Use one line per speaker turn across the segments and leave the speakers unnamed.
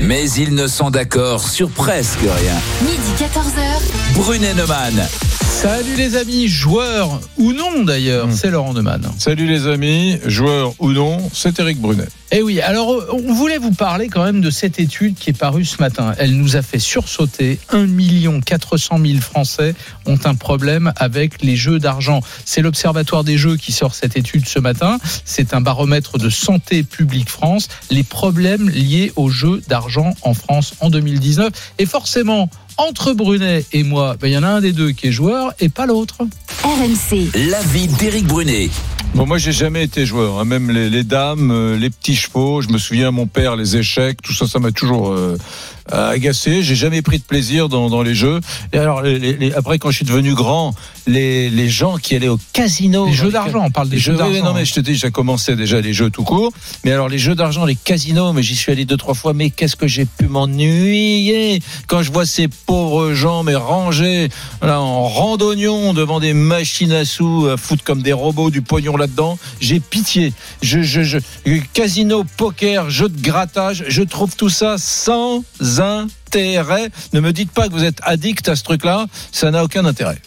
mais ils ne sont d'accord sur presque rien.
Midi 14h.
Brunet Neumann.
Salut les amis, joueurs ou non d'ailleurs, c'est Laurent Neumann.
Salut les amis, joueurs ou non, c'est Eric Brunet.
Eh oui, alors on voulait vous parler quand même de cette étude qui est parue ce matin. Elle nous a fait sursauter. 1 400 000 Français ont un problème avec les jeux d'argent. C'est l'Observatoire des jeux qui sort cette étude ce matin. C'est un baromètre de Santé publique France. Les problèmes liés aux jeux d'argent en France en 2019. Et forcément, entre Brunet et moi, ben, il y en a un des deux qui est joueur et pas l'autre.
RMC.
L'avis d'Éric Brunet.
Bon, moi, j'ai jamais été joueur, hein. même les, les dames, euh, les petits chevaux. Je me souviens, mon père, les échecs, tout ça, ça m'a toujours euh, agacé. J'ai jamais pris de plaisir dans, dans les jeux. Et alors, les- les- après, quand je suis devenu grand, les, les gens qui allaient au casino,
Les jeux d'argent, on parle des jeux d'argent.
Non, mais je te dis, j'ai commencé déjà les jeux tout court. Mais alors, les jeux d'argent, les casinos, mais j'y suis allé deux, trois fois. Mais qu'est-ce que j'ai pu m'ennuyer? Quand je vois ces pauvres gens, mais rangés, là, en randonnion devant des machines à sous, à foutre comme des robots du pognon là-dedans. J'ai pitié. Je, je, je, casino, poker, jeux de grattage, je trouve tout ça sans intérêt. Ne me dites pas que vous êtes addict à ce truc-là. Ça n'a aucun intérêt.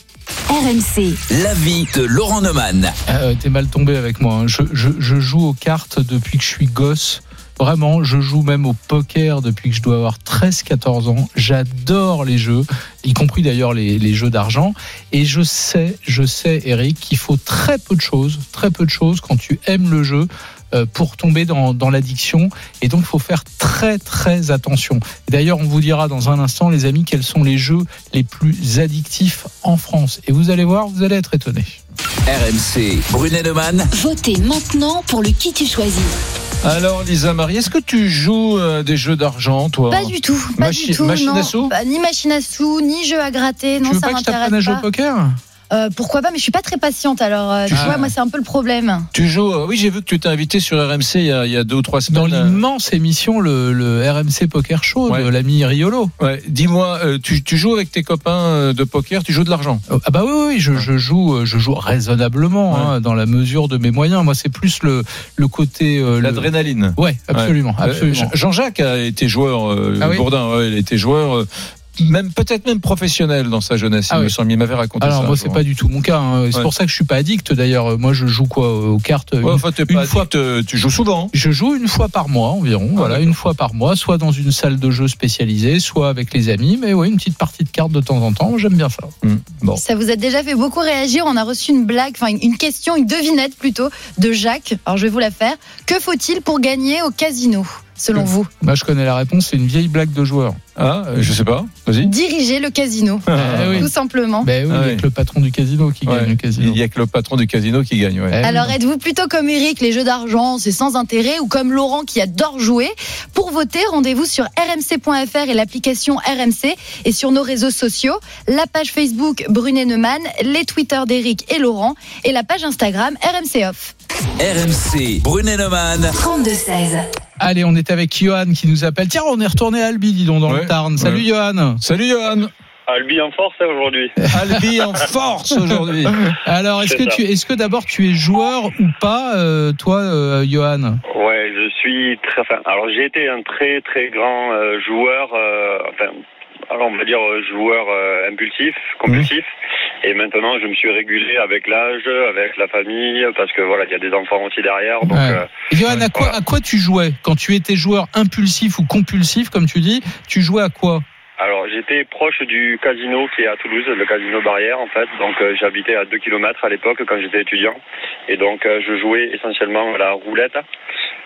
RMC.
L'avis de Laurent Neumann.
Euh, T'es mal tombé avec moi. hein. Je, je- je joue aux cartes depuis que je suis gosse. Vraiment, je joue même au poker depuis que je dois avoir 13-14 ans. J'adore les jeux, y compris d'ailleurs les, les jeux d'argent. Et je sais, je sais, Eric, qu'il faut très peu de choses, très peu de choses quand tu aimes le jeu pour tomber dans, dans l'addiction. Et donc, il faut faire très, très attention. D'ailleurs, on vous dira dans un instant, les amis, quels sont les jeux les plus addictifs en France. Et vous allez voir, vous allez être étonnés.
RMC. Brunet Neumann.
Votez maintenant pour le qui tu choisis.
Alors, Lisa Marie, est-ce que tu joues à des jeux d'argent, toi?
Pas du tout, pas
Machi-
du tout.
machine
non.
à sous?
Bah, Ni machine à sous, ni jeu à gratter. Non,
tu veux
ça
pas que je t'apprenne à
m'intéresse
jouer
pas.
au poker?
Euh, pourquoi pas Mais je suis pas très patiente. Alors, euh, tu
Ah.
vois, moi, c'est un peu le problème.
Tu joues euh, Oui, j'ai vu que tu t'es invité sur RMC il y a, il y a deux ou trois
Dans
semaines.
l'immense émission, le, le RMC Poker Show
Ouais.
de l'ami Riolo.
Ouais, Dis-moi, euh, tu, tu joues avec tes copains de poker, tu joues de l'argent?
Ah bah oui, oui, oui, je, je joue, je joue raisonnablement
Ouais.
hein, dans la mesure de mes moyens. Moi, c'est plus le, le côté. euh, le-
L'adrénaline.
Ouais, absolument, absolument.
Jean- Jean-Jacques a été joueur, euh,
Ah oui
Bourdin, ouais, il a été joueur, euh, même peut-être même professionnel dans sa jeunesse,
Ah
il me
oui.
semble. Il m'avait raconté
Alors
ça.
moi,
un
c'est pas du tout mon cas. hein. C'est
Ouais.
pour ça que je suis pas addict. D'ailleurs, moi, je joue quoi aux cartes
Ouais,
une-
enfin, t'es
une
pas
fois-
addict, euh, tu joues souvent.
Je joue une fois par mois environ, voilà,
d'accord.
une fois par mois, soit dans une salle de jeu spécialisée, soit avec les amis, mais oui, une petite partie de cartes de temps en temps, j'aime bien ça.
Hmm. Bon.
Ça vous a déjà fait beaucoup réagir. On a reçu une blague, enfin une- une question, une devinette plutôt, de Jacques. Alors, je vais vous la faire. Que faut-il pour gagner au casino, selon vous
Moi, je connais la réponse, c'est une vieille blague de joueur.
Ah, euh, je sais pas. Vas-y.
Diriger le casino,
oui.
tout simplement.
Ben oui,
Ah
avec
oui.
le patron du casino qui
Ouais.
gagne le casino.
Il y a que le patron du casino qui gagne. Ouais.
Eh.
Alors, êtes-vous plutôt comme Eric, les jeux d'argent, c'est sans intérêt, ou comme Laurent qui adore jouer? Pour voter, rendez-vous sur rmc.fr et l'application RMC et sur nos réseaux sociaux, la page Facebook Brunet Neumann, les Twitter d'Eric et Laurent et la page Instagram RMC Off.
RMC. Brunet Neumann.
32-16.
Allez, on est avec Johan qui nous appelle. Tiens, on est retourné à Albi, dis donc, dans
Ouais.
le Tarn. Salut
Ouais.
Johan.
Salut Johan.
Albi en force hein, aujourd'hui.
Albi en force aujourd'hui.
Alors, est-ce que
ça.
tu, est-ce que d'abord tu es joueur ou pas, euh, toi, euh, Johan?
Ouais, je suis très. Enfin, alors j'ai été un très très grand euh, joueur. euh, enfin, alors on va dire joueur euh, impulsif, compulsif. Et maintenant, je me suis régulé avec l'âge, avec la famille, parce que voilà, il y a des enfants aussi derrière. Donc,
Ouais.
euh,
Johan, à quoi,
Voilà.
à quoi tu jouais? Quand tu étais joueur impulsif ou compulsif, comme tu dis Tu jouais à quoi?
Alors j'étais proche du casino qui est à Toulouse, le casino Barrière en fait. Donc euh, j'habitais à 2 km à l'époque quand j'étais étudiant. Et donc euh, je jouais essentiellement à la roulette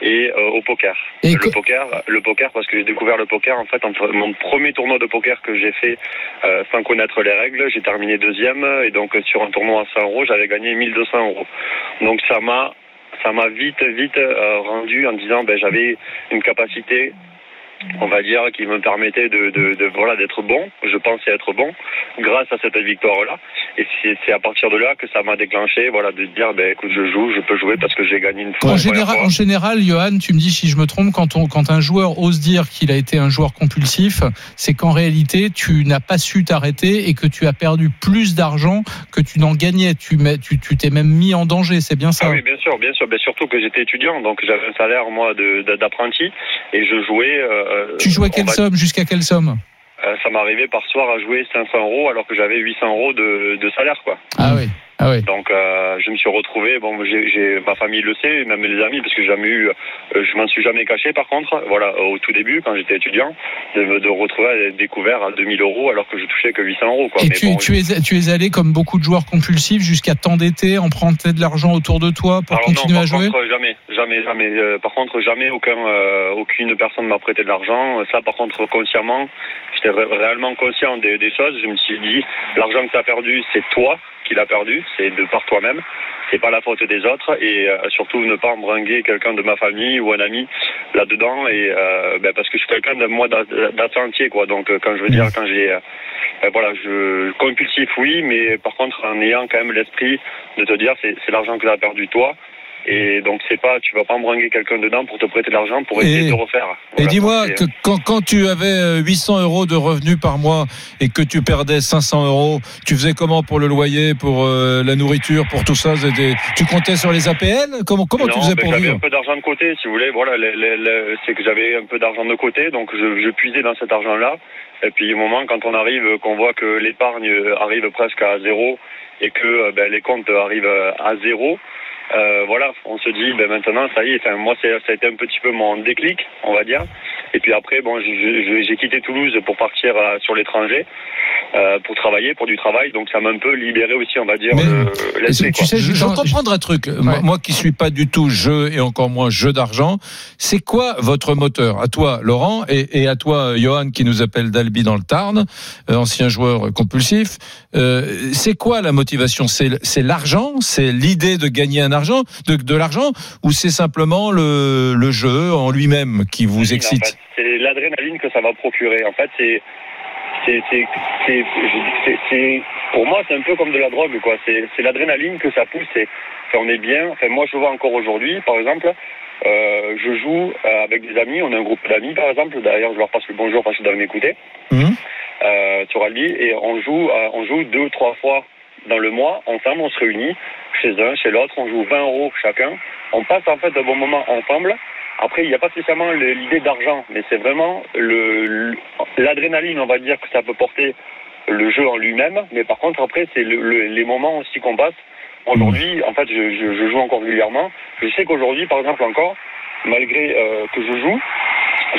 et euh, au poker.
Et
le poker, le poker parce que j'ai découvert le poker en fait. En, mon premier tournoi de poker que j'ai fait euh, sans connaître les règles, j'ai terminé deuxième et donc sur un tournoi à 100 euros, j'avais gagné 1200 euros. Donc ça m'a ça m'a vite vite euh, rendu en disant ben j'avais une capacité on va dire, qui me permettait de, de, de voilà d'être bon. Je pensais être bon grâce à cette victoire-là. Et c'est à partir de là que ça m'a déclenché, voilà, de dire, ben écoute, je joue, je peux jouer parce que j'ai gagné une fois.
En général,
fois.
en général, Johan, tu me dis si je me trompe, quand, on, quand un joueur ose dire qu'il a été un joueur compulsif, c'est qu'en réalité, tu n'as pas su t'arrêter et que tu as perdu plus d'argent que tu n'en gagnais. Tu mets- tu tu t'es même mis en danger, c'est bien ça
Ah oui, bien sûr, bien sûr. Ben, surtout que j'étais étudiant, donc j'avais un salaire, moi, d'apprenti, et je jouais. euh,
Tu jouais quelle
va-
somme Jusqu'à quelle somme?
Euh, Ça m'arrivait par soir à jouer 500 euros alors que j'avais 800 euros de, de salaire, quoi.
Ah oui. Ah oui.
Donc euh, je me suis retrouvé, bon, j'ai- ma famille le sait, même les amis, parce que j'ai jamais eu, euh, je m'en suis jamais caché. Par contre, voilà, au tout début, quand j'étais étudiant, de me de retrouver à découvert à 2000 euros alors que je touchais que 800 euros, quoi.
Et
Mais
tu,
bon,
tu, es, tu es allé comme beaucoup de joueurs compulsifs jusqu'à t'endetter, emprunter de l'argent autour de toi pour
Alors
continuer
non,
à
par
jouer?
contre, jamais, jamais, jamais. Euh, par contre, jamais aucun, aucune personne m'a prêté de l'argent. Ça, par contre, consciemment, j'étais ré- réellement conscient des, des choses. Je me suis dit, l'argent que tu as perdu, c'est toi qui l'as perdu, c'est de par toi-même. C'est pas la faute des autres et euh, surtout ne pas embringuer quelqu'un de ma famille ou un ami là-dedans et euh, ben, parce que je suis quelqu'un de moi d'a- d'assez entier quoi. Donc euh, quand je veux dire quand j'ai ben, voilà, je compulsif oui, mais par contre en ayant quand même l'esprit de te dire c'est l'argent que tu as perdu toi et donc c'est pas tu vas pas embringuer quelqu'un dedans pour te prêter de l'argent pour essayer
Et-
de te refaire.
Et dis-moi,
c'est-
quand, quand tu avais euh, 800 euros de revenus par mois et que tu perdais 500 euros, tu faisais comment pour le loyer, pour euh, la nourriture, pour tout ça? Tu comptais sur les APL Comment, comment tu faisais
ben,
pour
j'avais
vivre?
un peu d'argent de côté, si vous voulez. Voilà, c'est que j'avais un peu d'argent de côté, donc je, je puisais dans cet argent-là. Et puis au moment quand on arrive, qu'on voit que l'épargne arrive presque à zéro et que euh, ben, les comptes arrivent euh, à zéro, euh, voilà, on se dit ben maintenant ça y est. Enfin, moi, c'est- ça a été un petit peu mon déclic, on va dire. Et puis après, bon, j'ai- quitté Toulouse pour partir euh, sur l'étranger euh, pour travailler, pour du travail. Donc ça m'a un peu libéré aussi, on va dire,
Mais-
l'esprit.
tu
quoi.
sais,
je,
je
veux comprendre un truc. Moi, moi qui suis pas du tout jeu et encore moins jeu d'argent, c'est quoi votre moteur? À toi, Laurent, et, et à toi, Johan, qui nous appelle d'Albi dans le Tarn, euh, ancien joueur compulsif. Euh, c'est quoi la motivation? C'est c'est l'argent? C'est l'idée de gagner un argent, de, de l'argent, ou c'est simplement le, le jeu en lui-même qui vous excite
en fait. C'est l'adrénaline que ça va procurer. En fait, c'est, pour moi, c'est un peu comme de la drogue, quoi. C'est, l'adrénaline que ça pousse. Et, on est bien. Enfin, moi, je vois encore aujourd'hui, par exemple, euh, je joue avec des amis. On a un groupe d'amis, par exemple. D'ailleurs, je leur passe le bonjour parce qu'ils doivent m'écouter.
Mhm.
Euh, sur Albi, et on joue, euh, on joue deux, trois fois dans le mois ensemble. On se réunit chez un, chez l'autre. On joue 20 euros chacun. On passe en fait un bon moment ensemble. Après, il n'y a pas spécialement le- l'idée d'argent, mais c'est vraiment le- l'adrénaline, on va dire, que ça peut porter le jeu en lui-même. Mais par contre, après, c'est le- le- les moments aussi qu'on passe. Aujourd'hui, en fait, je, je- je joue encore régulièrement. Je sais qu'aujourd'hui, par exemple, encore, malgré euh, que je joue,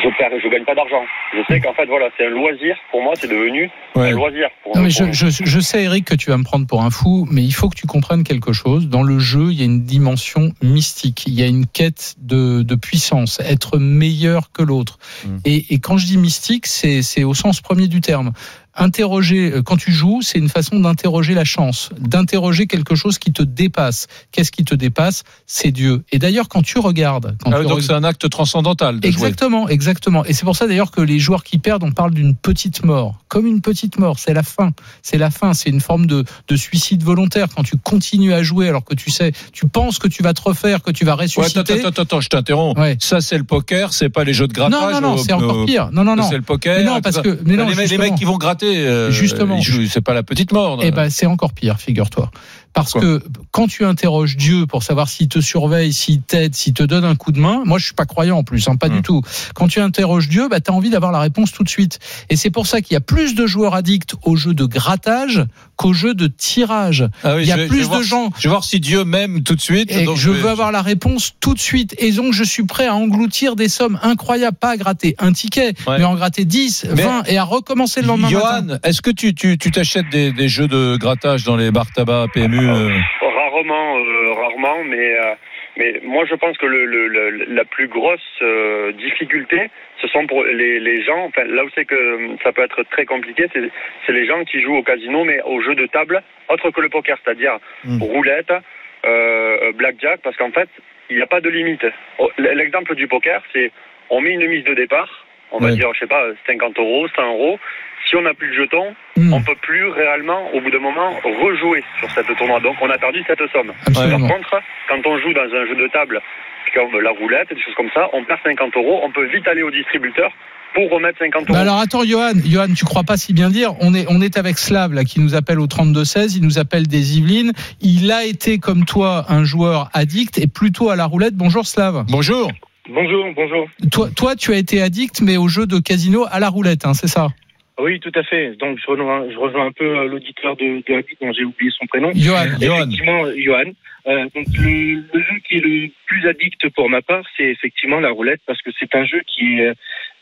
je perds, je gagne pas d'argent. Je sais qu'en fait, voilà, c'est un loisir. Pour moi, c'est devenu
Ouais.
un loisir. Pour,
Non, mais
pour-
je, je, je sais, Eric, que tu vas me prendre pour un fou, mais il faut que tu comprennes quelque chose. Dans le jeu, il y a une dimension mystique. Il y a une quête de, de puissance, être meilleur que l'autre.
Mm.
Et, et quand je dis mystique, c'est c'est au sens premier du terme. Interroger, euh, quand tu joues, c'est une façon d'interroger la chance, d'interroger quelque chose qui te dépasse. Qu'est-ce qui te dépasse? C'est Dieu. Et d'ailleurs, quand tu regardes, quand
Ah
tu
donc c'est un acte transcendantal de jouer.
Exactement, exactement. Et c'est pour ça d'ailleurs que les joueurs qui perdent, on parle d'une petite mort. Comme une petite mort, c'est la fin. C'est la fin, c'est une forme de, de suicide volontaire. Quand tu continues à jouer alors que tu sais, tu penses que tu vas te refaire, que tu vas
Ouais,
ressusciter.
attends, attends, attends, je t'interromps.
Ouais.
Ça, c'est le poker, c'est pas les jeux de grattage.
non, non, non,
au-
c'est encore
au-
pire. Non, non, non.
C'est le poker.
Mais non,
tout
parce que, mais non,
les, mecs qui vont gratter, euh,
Justement.
c'est pas la petite mort.
Eh ben, c'est encore pire, figure-toi. Parce que quand tu interroges Dieu pour savoir s'il te surveille, s'il t'aide, s'il te donne un coup de main, moi je suis pas croyant en plus, hein, pas
Hmm.
du tout. Quand tu interroges Dieu, bah, tu as envie d'avoir la réponse tout de suite. Et c'est pour ça qu'il y a plus de joueurs addicts au jeu de grattage qu'au jeu de tirage.
Ah oui,
Il y a
vais-
plus
voir
de gens.
Je vais voir si Dieu m'aime tout de suite.
Et
donc
je
vais-
veux avoir la réponse tout de suite. Et donc, je suis prêt à engloutir des sommes incroyables, pas à gratter un ticket,
Ouais.
mais à en gratter 10,
Mais-
20 et à recommencer le lendemain.
Johan, est-ce que tu tu tu t'achètes des, des jeux de grattage dans les bars tabac PMU euh
Rarement, euh, rarement, mais euh, mais moi je pense que le, la plus grosse euh, difficulté, ce sont pour les, les gens. Enfin, là où c'est que ça peut être très compliqué, c'est les gens qui jouent au casino, mais au jeu de table, autre que le poker, c'est-à-dire
Mm.
roulette, euh, blackjack, parce qu'en fait, il n'y a pas de limite. Oh, L'exemple du poker, c'est on met une mise de départ, on va dire, je sais pas, 50 euros, 100 euros. Si on n'a plus de jetons,
Hmm.
on peut plus réellement, au bout d'un moment, rejouer sur cette tournoi. Donc on a perdu cette somme.
Absolument.
Par contre, quand on joue dans un jeu de table, comme la roulette, des choses comme ça, on perd 50 euros, on peut vite aller au distributeur pour remettre 50 euros.
Bah alors attends, Johan, Johan, tu crois pas si bien dire On est, on est avec Slav là qui nous appelle au 32-16, il nous appelle des Yvelines. Il a été comme toi un joueur addict et plutôt à la roulette. Bonjour Slav.
Bonjour.
Bonjour, bonjour.
Toi, toi, tu as été addict mais au jeu de casino à la roulette, hein, c'est ça?
Oui, tout à fait. Donc, je rejoins, je rejoins un peu euh, l'auditeur de, de Habit, dont j'ai oublié son prénom.
Johan.
Johan.
Effectivement, euh, Johan. Euh, donc, le, le jeu qui est le plus addict pour ma part, c'est effectivement la roulette, parce que c'est un jeu qui est,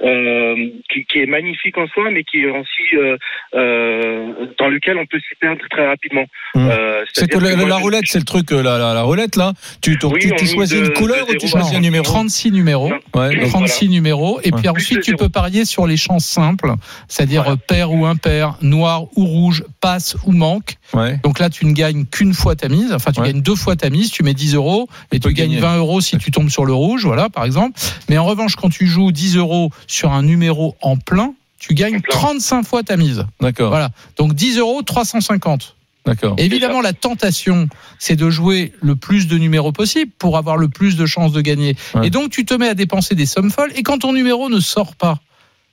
euh, qui, qui est magnifique en soi, mais qui est aussi euh, euh, dans lequel on peut s'y perdre très rapidement.
Mmh.
Euh,
C'est que la,
moi,
la
je-
roulette, c'est le truc, la, la, la roulette là. Tu, tu,
Oui,
tu,
on
tu
mise
choisis
de-
une couleur ou tu choisis un numéro
36 numéros.
Ouais, donc,
36 numéros et
Ouais.
puis ensuite tu peux parier sur les chances simples, c'est-à-dire Pair ou impair, noir ou rouge, passe ou manque.
ouais.
Donc là tu ne gagnes qu'une fois ta mise, enfin tu
Ouais.
gagnes deux fois ta mise, tu mets 10 euros et tu gagnes
gagner.
20 euros si tu tombes sur le rouge, voilà par exemple. Mais en revanche quand tu joues 10 euros sur un numéro en plein, tu gagnes
En plein.
35 fois ta mise.
D'accord.
Voilà. Donc 10 euros, 350.
D'accord.
Évidemment, la tentation, c'est de jouer le plus de numéros possible pour avoir le plus de chances de gagner.
Ouais.
Et donc, tu te mets à dépenser des sommes folles. Et quand ton numéro ne sort pas,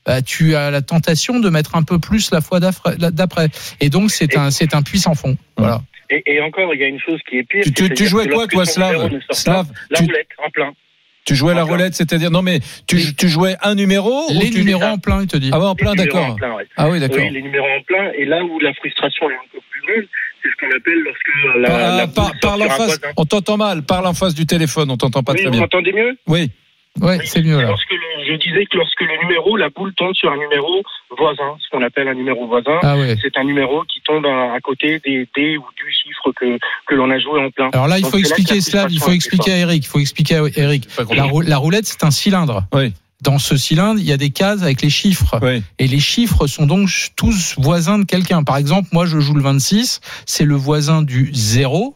bah, tu as la tentation de mettre un peu plus la fois d'après. Et donc, c'est un, c'est un puits sans fond. Voilà.
Et, et encore, il y a une chose qui est pire.
Tu, tu, tu
c'est-à-dire
jouais quoi, toi, Slav Slav,
La
tu,
roulette, en plein.
tu jouais la roulette, c'est-à-dire non mais tu, tu jouais un numéro ou
Les
tu-
numéros en plein, il te dit.
Ah ouais, en plein, d'accord.
ouais.
Ah oui, d'accord.
Oui, les numéros en plein. Et là où la frustration est encore plus grande, c'est ce qu'on appelle lorsque la,
Ah,
la
par- parle en
un
face. On t'entend mal. Parle en face du téléphone. On t'entend pas
Oui,
très
vous
bien.
m'entendez mieux?
Oui.
Ouais, c'est mieux là.
Lorsque le- je disais que lorsque le numéro, la boule tombe sur un numéro voisin, ce qu'on appelle un numéro voisin,
Ah ouais.
c'est un numéro qui tombe à, à côté des, des ou du chiffre que, que l'on a joué en plein.
Alors là, il
Donc,
faut
là
expliquer Slav, il faut expliquer à Eric. Il faut expliquer à Eric. La, rou- la roulette, c'est un cylindre.
Oui.
Dans ce cylindre, il y a des cases avec les chiffres.
Oui.
Et les chiffres sont donc tous voisins de quelqu'un. Par exemple, moi, je joue le 26, c'est le voisin du 0.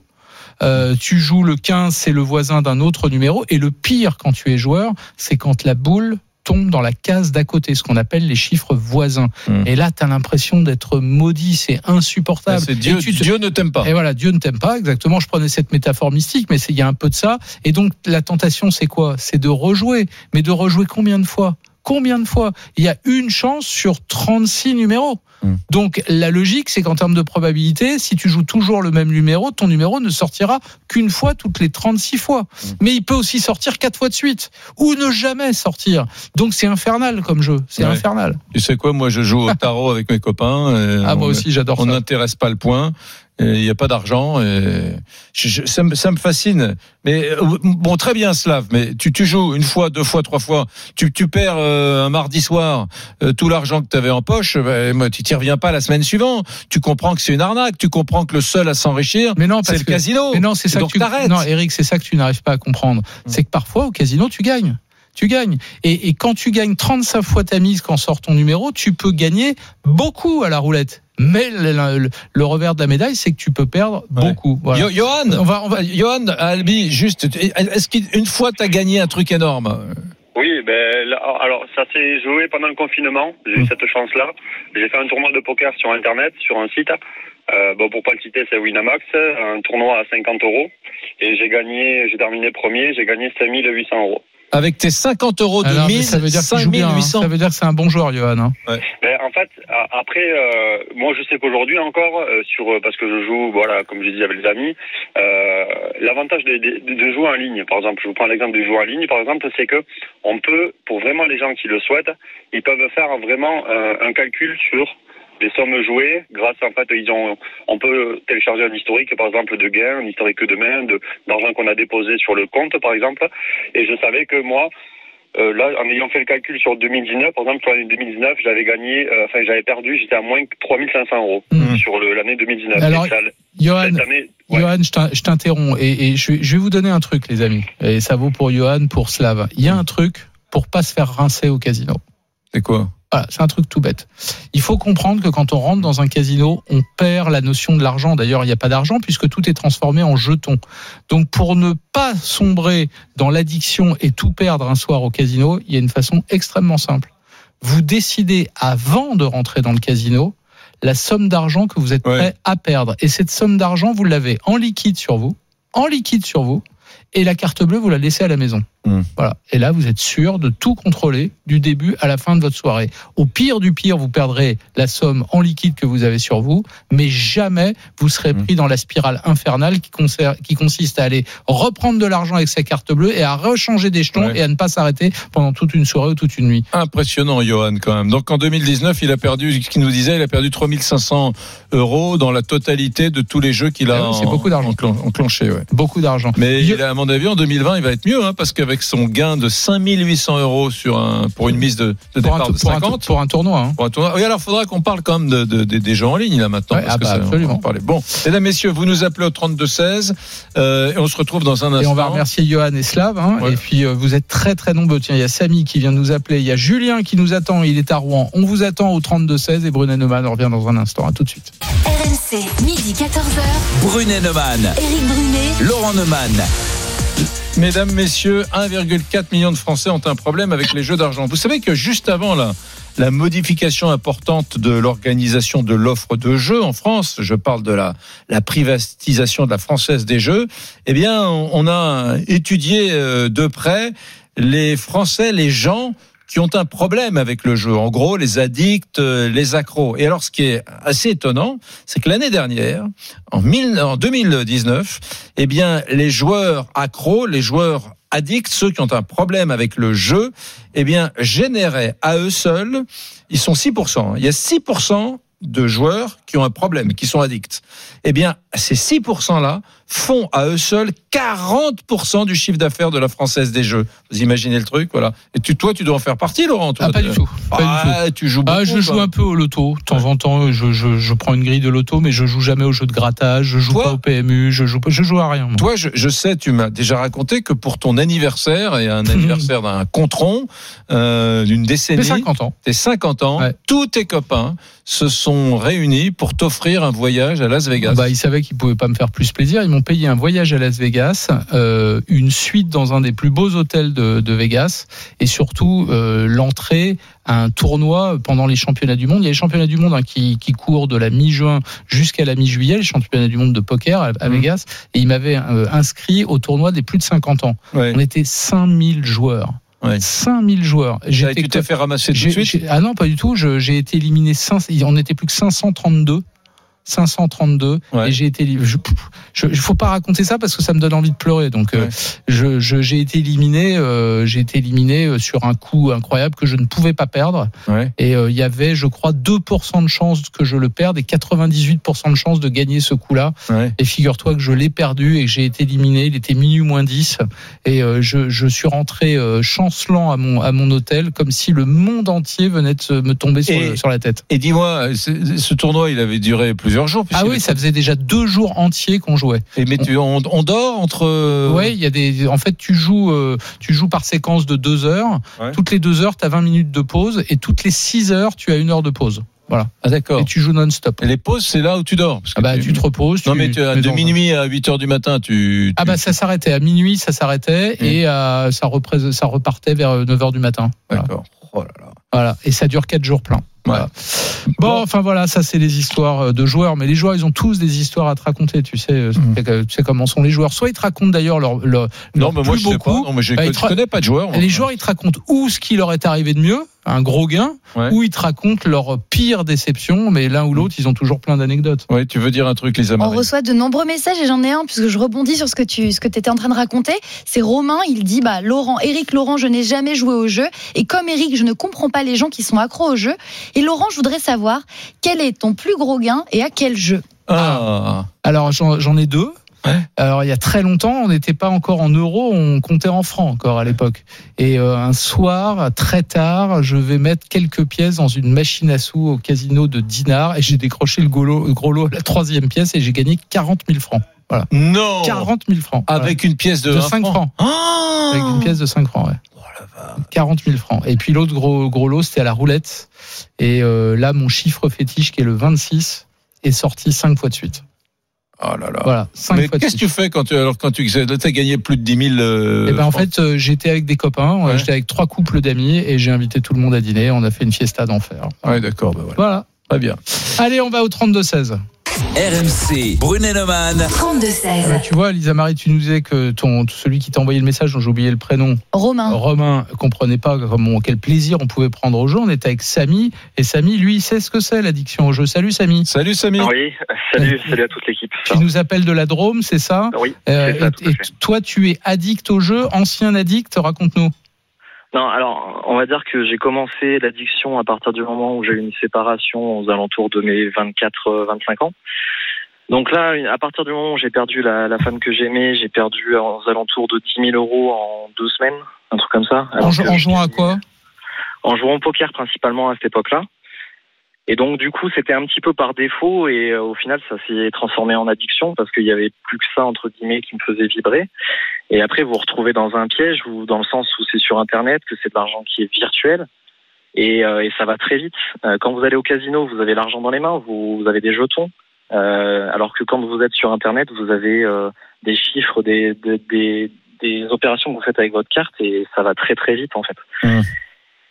Euh, tu joues le 15, c'est le voisin d'un autre numéro. Et le pire quand tu es joueur, c'est quand la boule tombe dans la case d'à côté, ce qu'on appelle les chiffres voisins.
Hmm.
Et là, tu as l'impression d'être maudit, c'est insupportable.
c'est Dieu,
Et tu te-
Dieu ne t'aime pas.
et voilà, Dieu ne t'aime pas, exactement. Je prenais cette métaphore mystique, mais il y a un peu de ça. Et donc, la tentation, c'est quoi? C'est de rejouer. Mais de rejouer combien de fois? Combien de fois Il y a une chance sur 36 numéros.
Hmm.
Donc, la logique, c'est qu'en termes de probabilité, si tu joues toujours le même numéro, ton numéro ne sortira qu'une fois toutes les 36 fois.
Hmm.
Mais il peut aussi sortir quatre fois de suite. Ou ne jamais sortir. Donc, c'est infernal comme jeu. C'est
Ouais.
infernal.
Tu sais quoi Moi, je joue au tarot avec mes copains. et
Ah, moi
on-
aussi, j'adore
On
ça.
n'intéresse pas le point. Et Il n'y a pas d'argent. je- ça, me, ça me fascine. Mais euh, bon, très bien, Slav. Mais tu, tu joues une fois, deux fois, trois fois. Tu, tu perds euh, un mardi soir euh, tout l'argent que tu avais en poche. Moi, tu t'y reviens pas la semaine suivante. Tu comprends que c'est une arnaque. Tu comprends que le seul à s'enrichir,
Mais non,
c'est le
que
casino.
Mais non, c'est ça
Donc
que tu. Non, Eric, c'est ça que tu n'arrives pas à comprendre. C'est que parfois au casino, tu gagnes. Tu gagnes. Et, et quand tu gagnes 35 fois ta mise quand sort ton numéro, tu peux gagner beaucoup à la roulette. Mais le, le- le revers de la médaille, c'est que tu peux perdre
Ouais.
beaucoup. Voilà.
Yo- Johan,
On va, on va-
Johan, Albi, juste, est-ce qu'une fois tu as gagné un truc énorme?
Oui, ben là, alors ça s'est joué pendant le confinement. J'ai eu
Mm.
cette chance-là. J'ai fait un tournoi de poker sur internet, sur un site. Euh, bon, pour pas le citer, c'est Winamax, un tournoi à 50 euros. Et j'ai gagné, j'ai terminé premier, j'ai gagné 5800 euros.
Avec tes 50 euros de
Alors, mais
mise,
ça veut dire qu'il joue bien. hein.
5800.
Ça veut dire que c'est un bon joueur, Johan. hein.
Ben, en fait, a- après, euh, moi je sais qu'aujourd'hui encore, euh, sur euh, parce que je joue, voilà, comme j'ai dit avec les amis, euh, l'avantage de, de- de jouer en ligne, par exemple, je vous prends l'exemple du jouer en ligne, par exemple, c'est que on peut, pour vraiment les gens qui le souhaitent, ils peuvent faire vraiment euh, un calcul sur les sommes jouées grâce en fait ils ont on peut télécharger un historique par exemple de gains un historique de main de d'argent qu'on a déposé sur le compte par exemple et je savais que moi euh, là, en ayant fait le calcul sur 2019, par exemple, sur l'année 2019, j'avais gagné, euh, enfin, j'avais perdu, j'étais à moins que 3500 euros
Mhm.
sur l'année 2019.
Alors,
ça-
Johan,
cette année, ouais.
Johan, je t'in- je t'interromps et, et je, vais- je vais vous donner un truc, les amis. Et ça vaut pour Johan, pour Slav. Il y a un truc pour pas se faire rincer au casino.
C'est quoi?
Voilà, c'est un truc tout bête. Il faut comprendre que quand on rentre dans un casino, on perd la notion de l'argent. D'ailleurs, il n'y a pas d'argent puisque tout est transformé en jetons. Donc, pour ne pas sombrer dans l'addiction et tout perdre un soir au casino, il y a une façon extrêmement simple. vous décidez avant de rentrer dans le casino la somme d'argent que vous êtes
Ouais.
prêt à perdre. Et cette somme d'argent, vous l'avez en liquide sur vous, en liquide sur vous, et la carte bleue, vous la laissez à la maison.
Hmm.
Voilà. Et là, vous êtes sûr de tout contrôler du début à la fin de votre soirée. Au pire du pire, vous perdrez la somme en liquide que vous avez sur vous, mais jamais vous serez
Hmm.
pris dans la spirale infernale qui, consiste à aller reprendre de l'argent avec sa carte bleue et à rechanger des jetons
Ouais.
et à ne pas s'arrêter pendant toute une soirée ou toute une nuit.
Impressionnant, Johan, quand même. Donc en 2019, il a perdu, ce qu'il nous disait, il a perdu 3500 euros dans la totalité de tous les jeux qu'il a
Ah oui, c'est
en-
beaucoup
enclenché. Ouais.
Beaucoup d'argent.
Mais il a, mon avis, en 2020, il va être mieux, hein, parce qu'avec son gain de 5800 euros sur un, pour une mise de, de
pour, un,
départ de
pour un-
50.
pour un tournoi. hein.
Pour un tournoi. Oui, alors faudra qu'on parle quand même de, de- de- des jeux en ligne là maintenant.
Ouais,
parce
ah
que
bah,
ça, on va
absolument.
parler. Bon, mesdames, messieurs, vous nous appelez au 32 16 euh, et on se retrouve dans un instant.
Et on va remercier Johan et Slav. hein.
Ouais.
Et puis euh, vous êtes très très nombreux. Tiens, il y a Samy qui vient nous appeler. Il y a Julien qui nous attend. Il est à Rouen. On vous attend au 32-16 et Brunet Neumann revient dans un instant. À tout de suite.
RMC, midi 14h.
Brunet Neumann,
Éric Brunet.
Laurent Neumann.
Mesdames, messieurs, 1,4 million de Français ont un problème avec les jeux d'argent. Vous savez que juste avant la, modification importante de l'organisation de l'offre de jeux en France, je parle de la, privatisation de la française des jeux, eh bien, on, on a étudié euh, de près les Français, les gens qui ont un problème avec le jeu. En gros, les addicts, euh, les accros. Et alors, ce qui est assez étonnant, c'est que l'année dernière, en, 1000 en 2019, eh bien, les joueurs accros, les joueurs addicts, ceux qui ont un problème avec le jeu, eh bien, généraient à eux seuls, ils sont 6%. hein. Il y a 6% de joueurs qui ont un problème, qui sont addicts. Eh bien, ces 6%-là font à eux seuls 40% du chiffre d'affaires de la française des jeux. Vous imaginez le truc, voilà. Et tu, toi, tu dois en faire partie, Laurent. Toi,
Ah, pas
de-
du tout. Pas du tout.
Ah, tu joues beaucoup.
Ah, je joue un peu au loto. De temps en temps, je, je, je prends une grille de loto, mais je joue jamais au jeu de grattage. Je joue
Toi
pas au PMU. Je joue, pas- je joue à rien. moi.
Toi, je, je sais, tu m'as déjà raconté que pour ton anniversaire et un anniversaire d'un contron euh, d'une décennie,
50 ans.
tes 50 ans,
Ouais.
tous tes copains se sont réunis pour t'offrir un voyage à Las Vegas.
Bah, ils savaient qu'ils pouvaient pas me faire plus plaisir. Ils m'ont payé un voyage à Las Vegas, euh, une suite dans un des plus beaux hôtels de, de Vegas, et surtout euh, l'entrée à un tournoi pendant les championnats du monde. Il y a les championnats du monde hein, qui, qui courent de la mi-juin jusqu'à la mi-juillet, les championnats du monde de poker à, à
Mhm.
Vegas, et ils m'avaient euh, inscrit au tournoi des plus de 50 ans.
Ouais.
On était 5000 joueurs.
Ouais.
5000 joueurs. J'étais
tu t'es fait ramasser tout de suite
Ah non, pas du tout. J'ai été éliminé. 5, on n'était plus que 532. 532
Ouais.
et j'ai été je, je, je- faut pas raconter ça parce que ça me donne envie de pleurer donc euh,
Ouais.
je je- j'ai été éliminé euh, j'ai été éliminé euh, sur un coup incroyable que je ne pouvais pas perdre
Ouais.
et euh, il y avait je crois 2% de chance que je le perde et 98% de chance de gagner ce coup-là
Ouais.
et figure-toi que je l'ai perdu et que j'ai été éliminé. Il était minuit moins 10 et euh, je, je suis rentré euh, chancelant à mon, à mon hôtel comme si le monde entier venait de me tomber sur,
Et-
le- sur la tête.
Et dis-moi, ce tournoi, il avait duré plusieurs jours.
Ah oui, ça faisait déjà deux jours entiers qu'on jouait.
Et mais tu, on, on dort entre. euh,
Ouais, il y a des. En fait, tu joues, euh, tu joues par séquence de deux heures.
Ouais.
Toutes les deux heures, tu as 20 minutes de pause et toutes les six heures, tu as une heure de pause. Voilà.
Ah d'accord.
Et tu joues non-stop.
Et les pauses, c'est là où tu dors. parce que
Ah bah, tu te reposes.
Non
tu-
mais tu as
mets
de minuit à 8 heures du matin, tu.
Ah bah ça s'arrêtait à minuit, ça s'arrêtait
Mmh.
et euh, ça, représ- ça repartait vers 9 heures du matin. Voilà.
D'accord. Oh là là.
Voilà. Et ça dure quatre jours pleins. Voilà. Bon,
Bon.
enfin voilà, ça c'est les histoires euh, de joueurs, mais les joueurs ils ont tous des histoires à te raconter, tu sais, euh,
Mhm.
tu sais comment sont les joueurs. Soit ils te racontent d'ailleurs leur, leur,
Non
leur
mais moi je sais
beaucoup.
pas. Non mais je
Bah, il
je
tra-
connais pas de joueurs.
Les joueurs ils te racontent ou ce qui leur est arrivé de mieux, un gros gain,
Ouais.
ou ils te racontent leur pire déception, mais l'un ou l'autre ils ont toujours plein d'anecdotes.
Ouais, tu veux dire un truc, Lisa
On
Marie
reçoit de nombreux messages et j'en ai un puisque je rebondis sur ce que tu ce que étais en train de raconter. C'est Romain, il dit bah Laurent, Eric Laurent, je n'ai jamais joué au jeu et comme Eric, je ne comprends pas les gens qui sont accros au jeu. Et Laurent, je voudrais savoir quel est ton plus gros gain et à quel jeu
Ah.
Alors j'en ai deux.
Ouais.
Alors il y a très longtemps, on n'était pas encore en euros, on comptait en francs encore à l'époque. Et euh, un soir, très tard, je vais mettre quelques pièces dans une machine à sous au casino de Dinard et j'ai décroché le gros lot, le gros lot à la troisième pièce et j'ai gagné 40 000 francs.
Non.
40 000 francs. Voilà.
Avec une pièce de,
de
un
5 francs.
Ah
Avec une pièce de 5 francs, ouais. 40 000 francs. Et puis l'autre gros, gros lot, c'était à la roulette. Et euh, là, mon chiffre fétiche, qui est le 26, est sorti 5 fois de suite.
Oh là là.
Voilà, 5
Mais
fois
qu'est-ce que tu fais quand tu, alors, quand tu as gagné plus de 10 000 euh,
Eh ben, en fait, euh, j'étais avec des copains, euh,
Ouais.
j'étais avec trois couples d'amis et j'ai invité tout le monde à dîner. On a fait une fiesta d'enfer.
Ouais, d'accord, bah voilà.
Voilà.
Très bien.
Allez, on va au 32-16.
RMC, Brunet-Neumann.
32-16.
Tu vois, Lisa Marie, tu nous disais que ton, celui qui t'a envoyé le message, dont j'ai oublié le prénom,
Romain.
Romain, comprenait pas comment, quel plaisir on pouvait prendre au jeu. On était avec Samy et Samy, lui, il sait ce que c'est l'addiction au jeu. Salut Samy.
Salut Samy.
Oui, salut, salut à toute l'équipe.
Tu nous appelles de la Drôme, c'est ça
Oui,
Euh,
c'est ça,
et-
tout à
et,
fait.
toi, tu es addict au jeu, ancien addict, raconte-nous.
Non, alors on va dire que j'ai commencé l'addiction à partir du moment où j'ai eu une séparation aux alentours de mes 24-25 ans. Donc là, à partir du moment où j'ai perdu la, la femme que j'aimais, j'ai perdu aux alentours de 10 000 euros en deux semaines, un truc comme ça.
En, jou- jouant à quoi?
En jouant au poker principalement à cette époque-là. Et donc du coup, c'était un petit peu par défaut et euh, au final, ça s'est transformé en addiction parce qu'il y avait plus que ça entre guillemets qui me faisait vibrer. Et après, vous vous retrouvez dans un piège où, dans le sens où c'est sur Internet, que c'est de l'argent qui est virtuel. Et, euh, et ça va très vite. Euh, quand vous allez au casino, vous avez l'argent dans les mains, vous, vous avez des jetons. Euh, alors que quand vous êtes sur Internet, vous avez euh, des chiffres, des, des, des, des opérations que vous faites avec votre carte et ça va très très vite en fait.
Mmh.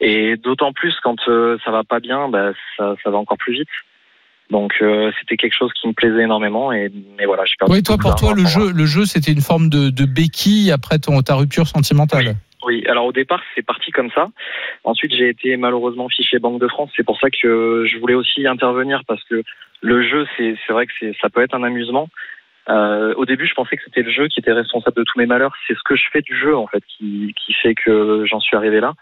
Et d'autant plus quand euh, ça va pas bien, bah, ça, ça va encore plus vite. Donc euh, c'était quelque chose qui me plaisait énormément et mais voilà, j'ai perdu.
Oui, toi, pour toi, le jeu, le jeu, c'était une forme de, de béquille après ton, ta rupture sentimentale.
Oui, alors au départ, c'est parti comme ça. Ensuite, j'ai été malheureusement fiché Banque de France. C'est pour ça que je voulais aussi intervenir parce que le jeu, c'est c'est vrai que c'est ça peut être un amusement. Euh, au début, je pensais que c'était le jeu qui était responsable de tous mes malheurs. C'est ce que je fais du jeu en fait qui, qui fait que j'en suis arrivé là.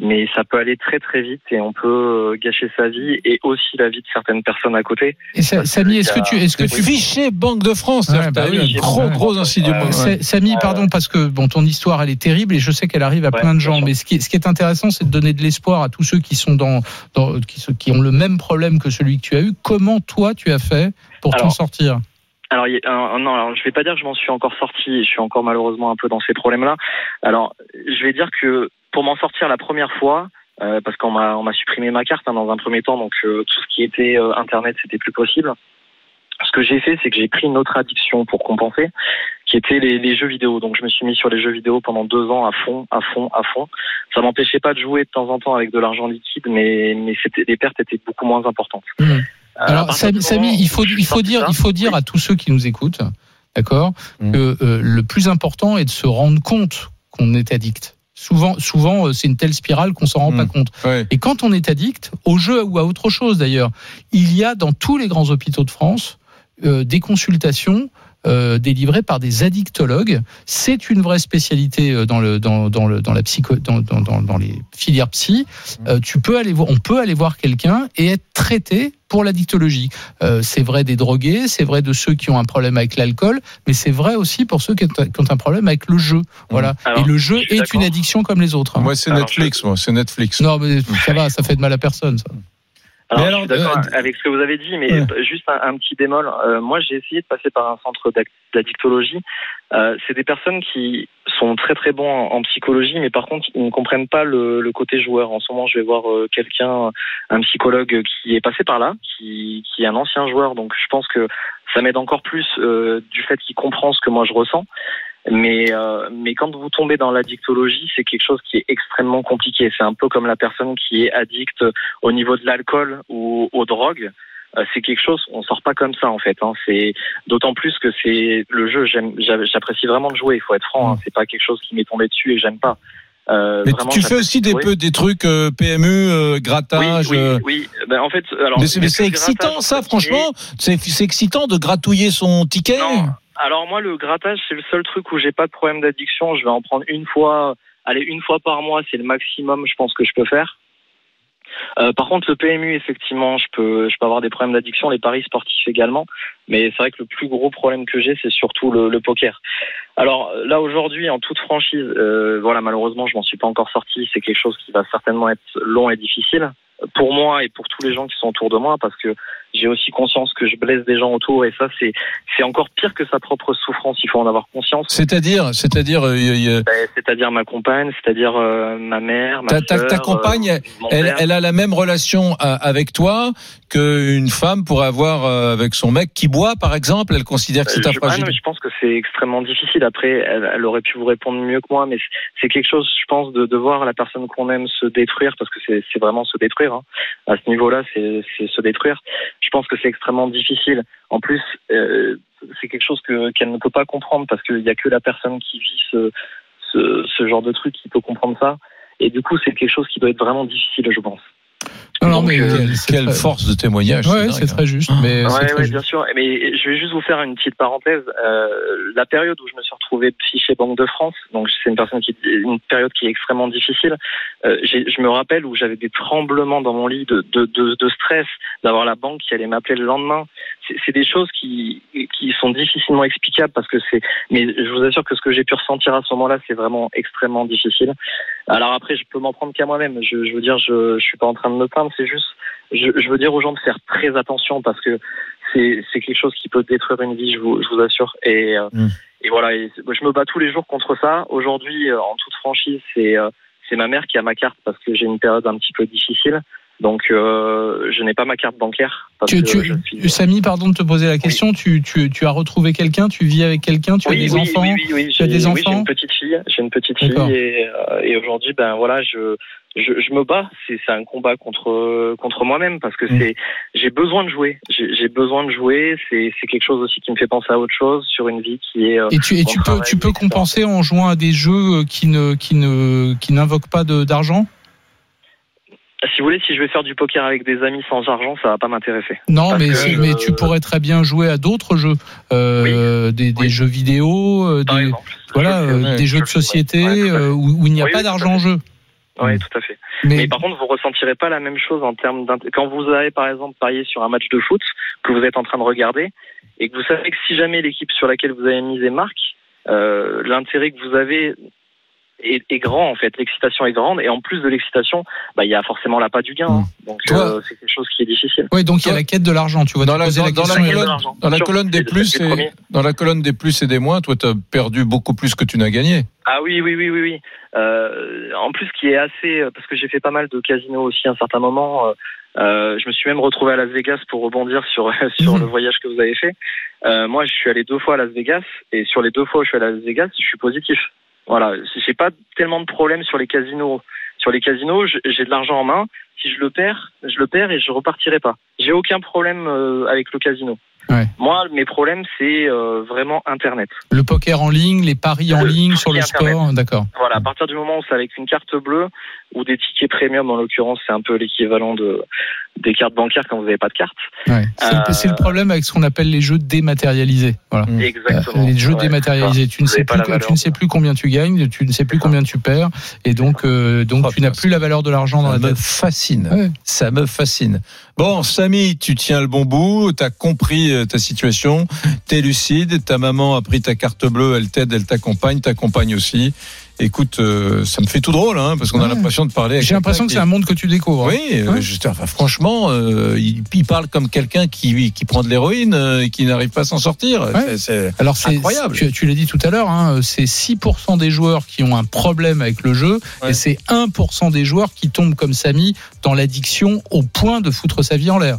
Mais ça peut aller très très vite et on peut euh, gâcher sa vie et aussi la vie de certaines personnes à côté.
Et
que
Samy, est-ce que tu, est-ce que tu
Banque de France,
Ouais, bah
t'as eu
oui,
un gros, gros incident.
Euh,
Ouais.
Sa- Samy,
Euh,
pardon, parce que bon, ton histoire, elle est terrible et je sais qu'elle arrive à
Ouais,
plein de gens.
sûr.
Mais ce qui, est- ce qui est intéressant, c'est de donner de l'espoir à tous ceux qui sont dans, dans qui, ont le même problème que celui que tu as eu. Comment toi, tu as fait pour t'en sortir?
Alors, a- euh, non, alors je vais pas dire que je m'en suis encore sorti. Je suis encore malheureusement un peu dans ces problèmes-là. Alors, je vais dire que pour m'en sortir la première fois, euh, parce qu'on m'a on m'a supprimé ma carte hein, dans un premier temps, donc euh, tout ce qui était euh, internet c'était plus possible. Ce que j'ai fait, c'est que j'ai pris une autre addiction pour compenser, qui était les, les jeux vidéo. Donc je me suis mis sur les jeux vidéo pendant deux ans à fond, à fond, à fond. Ça m'empêchait pas de jouer de temps en temps avec de l'argent liquide, mais mais c'était les pertes étaient beaucoup moins importantes. À
Alors, Samy, il faut, il dire,
ça-
il faut dire à tous ceux qui nous écoutent, d'accord,
Mm.
que euh, le plus important est de se rendre compte qu'on est addict. Souvent, souvent, euh, c'est une telle spirale qu'on s'en rend pas compte.
Ouais.
Et quand on est addict, au jeu ou à autre chose d'ailleurs, il y a dans tous les grands hôpitaux de France euh, des consultations euh, délivrées par des addictologues. C'est une vraie spécialité euh, dans le dans, dans le dans la psycho dans, dans, dans, dans les filières psy. Euh, tu peux aller voir, on peut aller voir quelqu'un et être traité pour l'addictologie. Euh, c'est vrai des drogués, c'est vrai de ceux qui ont un problème avec l'alcool, mais c'est vrai aussi pour ceux qui ont, qui ont un problème avec le jeu. Voilà.
Alors,
et le jeu
je
est une addiction comme les autres. hein.
Moi, c'est Netflix, moi, c'est Netflix.
Non, mais ça va, ça fait de mal à personne. Ça.
Alors, je suis d'accord
euh,
avec ce que vous avez dit, mais
Ouais.
juste un, un petit bémol. Euh, moi, j'ai essayé de passer par un centre d'addictologie. Euh, c'est des personnes qui sont très très bons en, en psychologie, mais par contre, ils ne comprennent pas le, le côté joueur. En ce moment, je vais voir euh, quelqu'un, un psychologue qui est passé par là, qui, qui est un ancien joueur. Donc, je pense que ça m'aide encore plus euh, du fait qu'il comprend ce que moi je ressens. Mais, euh, mais quand vous tombez dans l'addictologie, c'est quelque chose qui est extrêmement compliqué. C'est un peu comme la personne qui est addict au niveau de l'alcool ou aux drogues. Euh, c'est quelque chose, on sort pas comme ça en fait. Hein. C'est d'autant plus que c'est le jeu. J'apprécie vraiment de jouer. Il faut être franc. Hein. C'est pas quelque chose qui m'est tombé dessus et j'aime pas. Euh,
Mais
vraiment,
tu fais aussi des, peu, des trucs euh, PMU, euh,
Oui,
grattage.
oui,
euh,
oui. Ben, en fait, alors.
mais c'est excitant, ça, franchement. C'est c'est excitant de gratouiller son ticket.
Non. Alors moi, le grattage, c'est le seul truc où j'ai pas de problème d'addiction. Je vais en prendre une fois, allez, une fois par mois, c'est le maximum, je pense que je peux faire. Euh, par contre, le PMU, effectivement, je peux, je peux avoir des problèmes d'addiction, les paris sportifs également. Mais c'est vrai que le plus gros problème que j'ai, c'est surtout le, le poker. Alors là, aujourd'hui, en toute franchise, euh, voilà, malheureusement, je m'en suis pas encore sorti. C'est quelque chose qui va certainement être long et difficile pour moi et pour tous les gens qui sont autour de moi, parce que j'ai aussi conscience que je blesse des gens autour et ça c'est c'est encore pire que sa propre souffrance. Il faut en avoir conscience.
C'est-à-dire, c'est-à-dire, euh,
Ben, C'est-à-dire ma compagne, c'est-à-dire euh, ma mère, ma
ta, ta, ta compagne,
euh,
elle, elle a la même relation à- avec toi qu'une femme pourrait avoir euh, avec son mec qui boit, par exemple. Elle considère que c'est
Euh,
ta
je, ah non, mais je pense que c'est extrêmement difficile. Après, elle, elle aurait pu vous répondre mieux que moi, mais c'est- quelque chose, je pense, de, de voir la personne qu'on aime se détruire, parce que c'est vraiment se détruire. hein. À ce niveau-là, c'est se détruire. Je pense que c'est extrêmement difficile. En plus, euh, c'est quelque chose que qu'elle ne peut pas comprendre, parce qu'il n'y a que la personne qui vit ce, ce, ce genre de truc qui peut comprendre ça. Et du coup, c'est quelque chose qui doit être vraiment difficile, je pense.
Non, non,
Donc,
mais
euh,
quelle- c'est
Quelle
très-
force de témoignage.
Ouais, c'est
hein.
très juste. Mais c'est
Ouais,
très
ouais,
juste.
bien sûr. Mais je vais juste vous faire une petite parenthèse. Euh, la période où je me suis retrouvé chez Banque de France, donc c'est une personne qui, une période qui est extrêmement difficile. Euh, je me rappelle où j'avais des tremblements dans mon lit de, de, de, de stress, d'avoir la banque qui allait m'appeler le lendemain. C'est c'est des choses qui, qui sont difficilement explicables parce que c'est. Mais je vous assure que ce que j'ai pu ressentir à ce moment-là, c'est vraiment extrêmement difficile. Alors après, je peux m'en prendre qu'à moi-même. Je, je veux dire, je, je suis pas en train de me plaindre. C'est juste, je, je veux dire aux gens de faire très attention parce que c'est c'est quelque chose qui peut détruire une vie, je vous, je vous assure. Et, euh,
Mm.
et voilà, et je me bats tous les jours contre ça. Aujourd'hui, euh, en toute franchise, c'est euh, c'est ma mère qui a ma carte parce que j'ai une période un petit peu difficile. Donc, euh, je n'ai pas ma carte bancaire. Parce
Tu, tu-
suis-
Samy, pardon de te poser la question. Tu, tu, tu as retrouvé quelqu'un, tu vis avec quelqu'un, tu as
oui,
des
oui,
enfants.
oui, oui, oui,
Tu as
j'ai-
des
oui, j'ai
enfants
une petite fille, j'ai une petite fille et, euh, et aujourd'hui, ben voilà, je, je, je me bats. C'est c'est un combat contre contre moi-même parce que
Mm.
c'est j'ai besoin de jouer. J'ai j'ai besoin de jouer. C'est c'est quelque chose aussi qui me fait penser à autre chose sur une vie qui est. euh,
Et tu, et tu peux, tu peux compenser en jouant à des jeux euh, qui ne, qui ne, qui n'invoquent pas de- d'argent?
Si vous voulez, si je vais faire du poker avec des amis sans argent, ça va pas m'intéresser.
Non, mais,
que
si-
je-
mais tu pourrais très bien jouer à d'autres jeux, euh, des, des
Oui.
jeux vidéo, euh,
Par
des,
exemple.
voilà, euh, des jeux de société
ouais,
euh, où, où il n'y a
Oui,
pas d'argent en jeu.
Oui,
Mm.
tout à fait.
Mais,
Mais par contre, vous ressentirez pas la même chose en termes quand vous avez par exemple parié sur un match de foot que vous êtes en train de regarder et que vous savez que si jamais l'équipe sur laquelle vous avez misé marque, euh, l'intérêt que vous avez est, est grand en fait, l'excitation est grande et en plus de l'excitation, bah il y a forcément l'appât du gain. hein. Donc
Toi-
euh, c'est quelque chose qui est difficile.
oui, donc il y a la quête de l'argent. Tu vois,
Dans
tu
la, dans,
la
dans la colonne, dans la des plus et dans la colonne des plus et des moins, toi, tu as perdu beaucoup plus que tu n'as gagné.
Ah oui, oui, oui, oui, oui. Euh, en plus, ce qui est assez, euh, parce que j'ai fait pas mal de casinos aussi à un certain moment. euh, euh, je me suis même retrouvé à Las Vegas pour rebondir sur sur le voyage que vous avez fait. Euh, moi, je suis allé deux fois à Las Vegas et sur les deux fois où je suis allé à Las Vegas, je suis positif. Voilà, j'ai pas tellement de problèmes sur les casinos. Sur les casinos, j'ai de l'argent en main. Si je le perds, je le perds et je repartirai pas. J'ai aucun problème euh, avec le casino.
Ouais.
Moi, mes problèmes, c'est euh, vraiment Internet.
Le poker en ligne, les paris en
Le
ligne sur le
Internet.
sport. D'accord.
Voilà, à partir du moment où c'est avec une carte bleue ou des tickets premium, en l'occurrence, c'est un peu l'équivalent de des cartes bancaires quand vous n'avez pas de carte.
Ouais. C'est le-
Euh,
c'est le problème avec ce qu'on appelle les jeux dématérialisés. Voilà.
Mm.
Exactement.
Euh, Les jeux
Ouais,
dématérialisés, tu ne sais plus,
valeur
tu ne sais plus combien tu gagnes, tu ne sais plus combien tu perds, et donc, euh, donc
Oh,
tu n'as plus la valeur de l'argent dans
Ça
la
me
tête.
fascine.
Ouais.
Ça me fascine. Bon, Samy, tu tiens le bon bout, tu as compris euh, ta situation, tu es lucide, ta maman a pris ta carte bleue, elle t'aide, elle t'accompagne, t'accompagne aussi. Écoute, euh, ça me fait tout drôle, hein, parce qu'on a l'impression de parler. avec
J'ai l'impression que c'est un monde que tu découvres. hein.
Oui, euh,
Ouais.
je- enfin, franchement, euh, il, il parle comme quelqu'un qui, qui prend de l'héroïne et qui n'arrive pas à s'en sortir.
Ouais.
C'est-
Alors c'est
Incroyable.
Tu, tu l'as dit tout à l'heure, hein, c'est 6% des joueurs qui ont un problème avec le jeu et c'est 1% des joueurs qui tombent comme Samy dans l'addiction au point de foutre sa vie en l'air.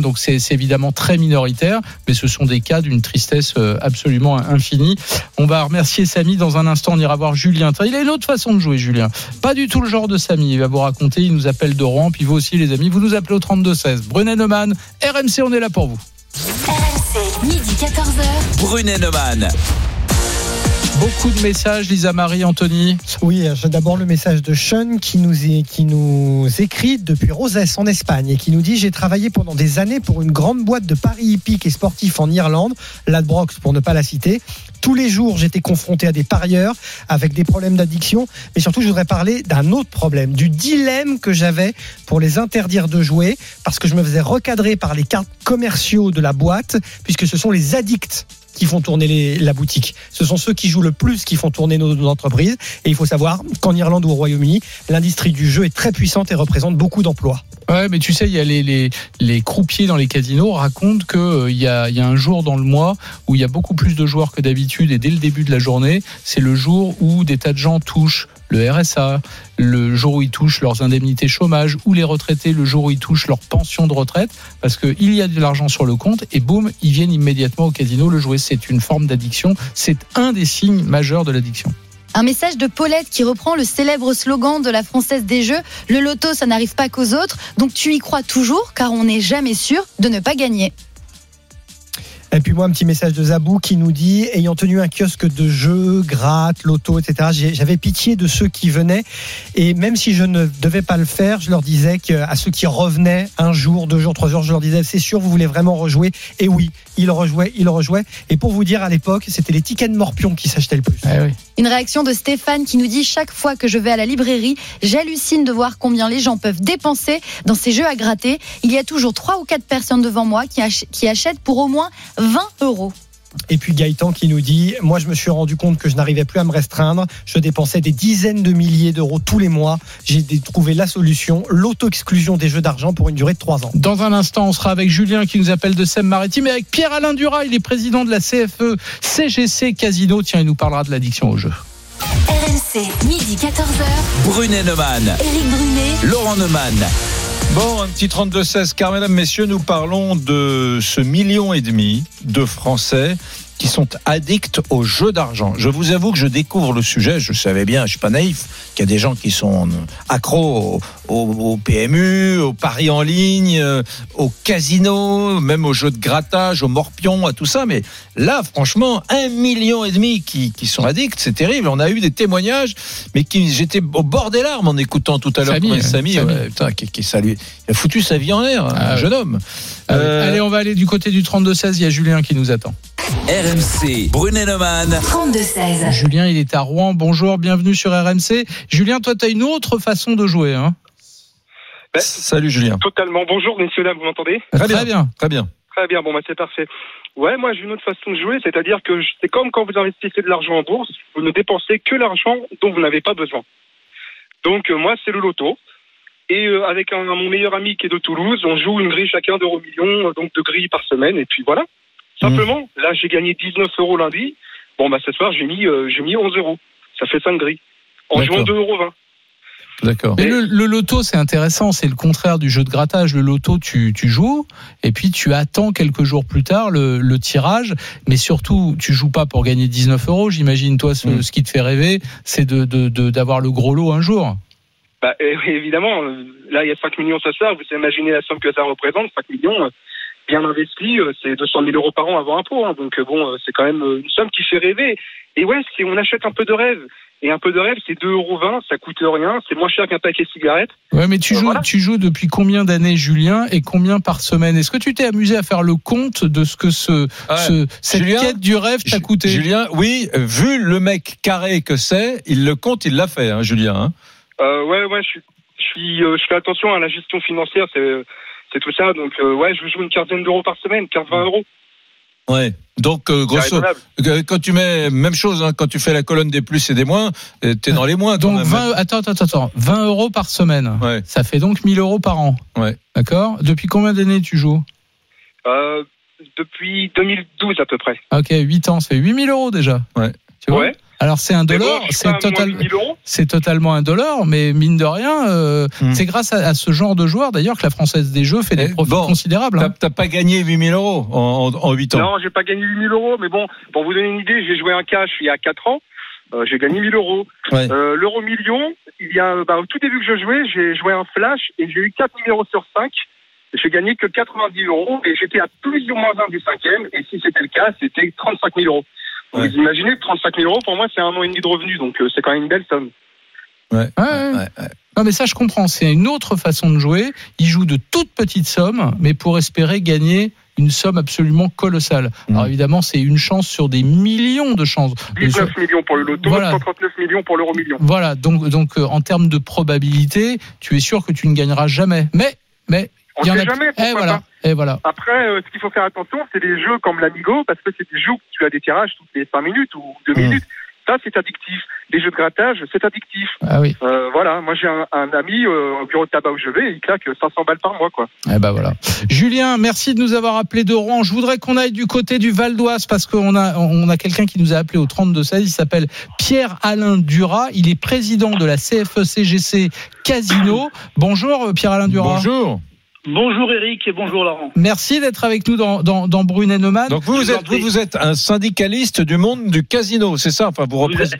Donc c'est évidemment très minoritaire, mais ce sont des cas d'une tristesse absolument infinie. On va remercier Samy dans un instant. On ira voir Julien. Il a une autre façon de jouer, Julien. Pas du tout le genre de Samy. Il va vous raconter. Il nous appelle de Rouen. Puis vous aussi, les amis, vous nous appelez au 32 16. Brunet Neumann, RMC, on est là pour vous.
RMC, midi 14h.
Brunet Neumann.
Beaucoup de messages, Lisa Marie, Anthony.
Oui, d'abord le message de Sean qui nous, qui nous écrit depuis Rosès en Espagne et qui nous dit J'ai travaillé pendant des années pour une grande boîte de paris hippiques et sportifs en Irlande, Ladbrokes pour ne pas la citer. Tous les jours, j'étais confronté à des parieurs avec des problèmes d'addiction. Mais surtout, je voudrais parler d'un autre problème, du dilemme que j'avais pour les interdire de jouer parce que je me faisais recadrer par les cartes commerciaux de la boîte puisque ce sont les addicts qui font tourner la boutique. Ce sont ceux qui jouent le plus qui font tourner nos, entreprises. Et il faut savoir qu'en Irlande ou au Royaume-Uni, l'industrie du jeu est très puissante et représente beaucoup d'emplois.
Ouais, mais tu sais, il y a les, les, les croupiers dans les casinos racontent que euh, y, a, y a un jour dans le mois où il y a beaucoup plus de joueurs que d'habitude et dès le début de la journée, c'est le jour où des tas de gens touchent le RSA, le jour où ils touchent leurs indemnités chômage ou les retraités le jour où ils touchent leur pension de retraite parce qu'il y a de l'argent sur le compte et boum, ils viennent immédiatement au casino le jouer. C'est une forme d'addiction. C'est un des signes majeurs de l'addiction.
Un message de Paulette qui reprend le célèbre slogan de la Française des Jeux Le loto, ça n'arrive pas qu'aux autres. Donc tu y crois toujours, car on n'est jamais sûr de ne pas gagner.
Et puis moi, un petit message de Zabou qui nous dit, ayant tenu un kiosque de jeux, gratte, loto, etc., j'avais pitié de ceux qui venaient. Et même si je ne devais pas le faire, je leur disais que, à ceux qui revenaient un jour, deux jours, trois jours, je leur disais, c'est sûr, vous voulez vraiment rejouer? Et oui, ils rejouaient, ils rejouaient. Et pour vous dire, à l'époque, c'était les tickets de morpion qui s'achetaient le plus.
Une réaction de Stéphane qui nous dit Chaque fois que je vais à la librairie, j'hallucine de voir combien les gens peuvent dépenser dans ces jeux à gratter. Il y a toujours trois ou quatre personnes devant moi qui, ach- qui achètent pour au moins 20 euros.
Et puis Gaëtan qui nous dit, moi je me suis rendu compte que je n'arrivais plus à me restreindre. Je dépensais des dizaines de milliers d'euros tous les mois. J'ai trouvé la solution, l'auto-exclusion des jeux d'argent pour une durée de trois ans.
Dans un instant, on sera avec Julien qui nous appelle de Seine-Maritime et avec Pierre-Alain Dura, il est président de la CFE CGC Casino. Tiens, il nous parlera de l'addiction au jeu.
RMC, midi 14h.
Brunet Neumann,
Éric Brunet.
Laurent Neumann.
Bon, un petit 32-16, car mesdames, messieurs, nous parlons de ce million et demi de Français qui sont addicts aux jeux d'argent. Je vous avoue que je découvre le sujet, je savais bien, je suis pas naïf, qu'il y a des gens qui sont accros au, au- au PMU, au paris en ligne, euh, au casino, même aux jeux de grattage, au morpion, à tout ça, mais là, franchement, un million et demi qui, qui sont addicts, c'est terrible. On a eu des témoignages, mais qui j'étais au bord des larmes en écoutant tout à l'heure
Samy, euh,
Samy,
Samy.
ouais, putain, qui, qui ça lui- il a foutu sa vie en l'air, un
Ah
jeune homme.
Oui.
Euh,
Allez, on va aller du côté du 32-16. Il y a Julien qui nous attend.
RMC, Brunet Neumann.
32-16.
Julien, il est à Rouen. Bonjour, bienvenue sur RMC. Julien, toi, tu as une autre façon de jouer. Hein
Salut Julien.
Totalement. Bonjour, messieurs, dames, vous m'entendez
Très bien.
Très bien.
Très bien.
Très bien, bon, bah, c'est parfait. Ouais, moi, j'ai une autre façon de jouer, c'est-à-dire que c'est comme quand vous investissez de l'argent en bourse, vous ne dépensez que l'argent dont vous n'avez pas besoin. Donc, euh, moi, c'est le loto. Et euh, avec un, mon meilleur ami qui est de Toulouse, on joue une grille chacun d'euros millions, euh, donc de grilles par semaine, et puis voilà. Simplement, là, j'ai gagné 19 euros lundi. Bon, bah, ce soir, j'ai mis, euh, j'ai mis 11 euros. Ça fait 5 grilles. En
D'accord.
jouant 2,20 euros.
D'accord.
Mais le, le loto, c'est intéressant. C'est le contraire du jeu de grattage. Le loto, tu, tu joues et puis tu attends quelques jours plus tard le, le tirage. Mais surtout, tu joues pas pour gagner 19 euros. J'imagine, toi, ce,
Mm.
ce qui te fait rêver, c'est de, de, de- d'avoir le gros lot un jour.
Bah, euh, évidemment, euh, là, il y a 5 millions ce soir. Vous imaginez la somme que ça représente. 5 millions, euh, bien investi, euh, c'est 200 000 euros par an avant impôt. Hein, donc, euh, bon, euh, c'est quand même euh, une somme qui fait rêver. Et ouais, si on achète un peu de rêve, et un peu de rêve, c'est 2,20 euros, ça coûte rien. C'est moins cher qu'un paquet de cigarettes.
Ouais, mais tu
Euh,
joues,
voilà.
tu joues depuis combien d'années, Julien, et combien par semaine? Est-ce que tu t'es amusé à faire le compte de ce que ce,
Ouais.
ce- cette
Julien,
quête du rêve t'a coûté?
Julien, oui, vu le mec carré que c'est, il le compte, il l'a fait, hein, Julien. hein.
Euh, ouais, ouais, je suis, je suis, euh, je fais attention à la gestion financière. C'est, c'est tout ça. Donc, euh, ouais, je joue une quinzaine d'euros par semaine, 15-20 euros.
Ouais. Donc, euh, grosso, euh, quand tu mets même chose, hein, quand tu fais la colonne des plus et des moins, t'es dans les moins.
Donc
même.
20, attends, attends, attends, 20 euros par semaine.
Ouais.
Ça fait donc 1000 euros par an.
Ouais.
D'accord Depuis combien d'années tu joues?
Euh, depuis 2012 à peu près.
Ok, 8 ans, ça fait 8000 euros déjà.
Ouais.
Tu vois?
Ouais.
Alors c'est un dollar, c'est
pas à moins
total,
de 1000 euros.
c'est totalement un dollar, mais mine de rien, euh,
Hmm.
c'est grâce à, à ce genre de joueurs d'ailleurs que la Française des Jeux fait des
Eh,
profits
bon,
considérables.
T'as
hein.
t'as pas gagné 8000 euros en, en, en 8 ans.
Non, j'ai pas gagné 8000 euros, mais bon, pour vous donner une idée, j'ai joué un cash il y a 4 ans. Euh, j'ai gagné 1000 euros.
Ouais.
Euh, L'euro million, il y a, bah, au tout début que je jouais, j'ai joué un flash et j'ai eu 4 numéros sur 5. J'ai gagné que 90 euros et j'étais à plus ou moins un du cinquième. Et si c'était le cas, c'était 35 000 euros.
Ouais.
Vous imaginez, 35 000 euros, pour moi, c'est un an et demi de revenus. Donc, euh, c'est quand même une belle somme.
Ouais.
Ouais, ouais.
Ouais, ouais.
Non mais ça je comprends, c'est une autre façon de jouer. Ils jouent de toutes petites sommes, mais pour espérer gagner une somme absolument colossale.
Mhm.
Alors évidemment, c'est une chance sur des millions de chances. De
19 millions pour le loto,
Voilà.
139 millions pour l'euro million.
Voilà, donc, donc euh, en termes de probabilité, tu es sûr que tu ne gagneras jamais. Mais, mais
On
en
sait
a
jamais.
Eh
pourquoi
voilà.
pas.
Et voilà.
Après, euh, ce qu'il faut faire attention, c'est des jeux comme l'Amigo, parce que c'est des jeux où tu as des tirages toutes les 5 minutes ou 2
Mmh.
minutes. Ça, c'est addictif. Les jeux de grattage, c'est addictif.
Ah oui.
Euh, voilà, moi j'ai un, un ami euh, au bureau de tabac où je vais, il claque 500 balles par mois, quoi.
Eh ben voilà. Julien, merci de nous avoir appelé de Rouen. Je voudrais qu'on aille du côté du Val d'Oise parce qu'on a on a quelqu'un qui nous a appelé au 32 16. Il s'appelle Pierre Alain Duras. Il est président de la CFE-CGC Casino. Bonjour euh, Pierre Alain Duras.
Bonjour.
Bonjour Eric et bonjour Laurent.
Merci d'être avec nous dans dans, dans Brunet-Neumann.
Donc vous, vous êtes, vous, vous êtes un syndicaliste du monde du casino, c'est ça? Enfin, vous
Vous
représentez.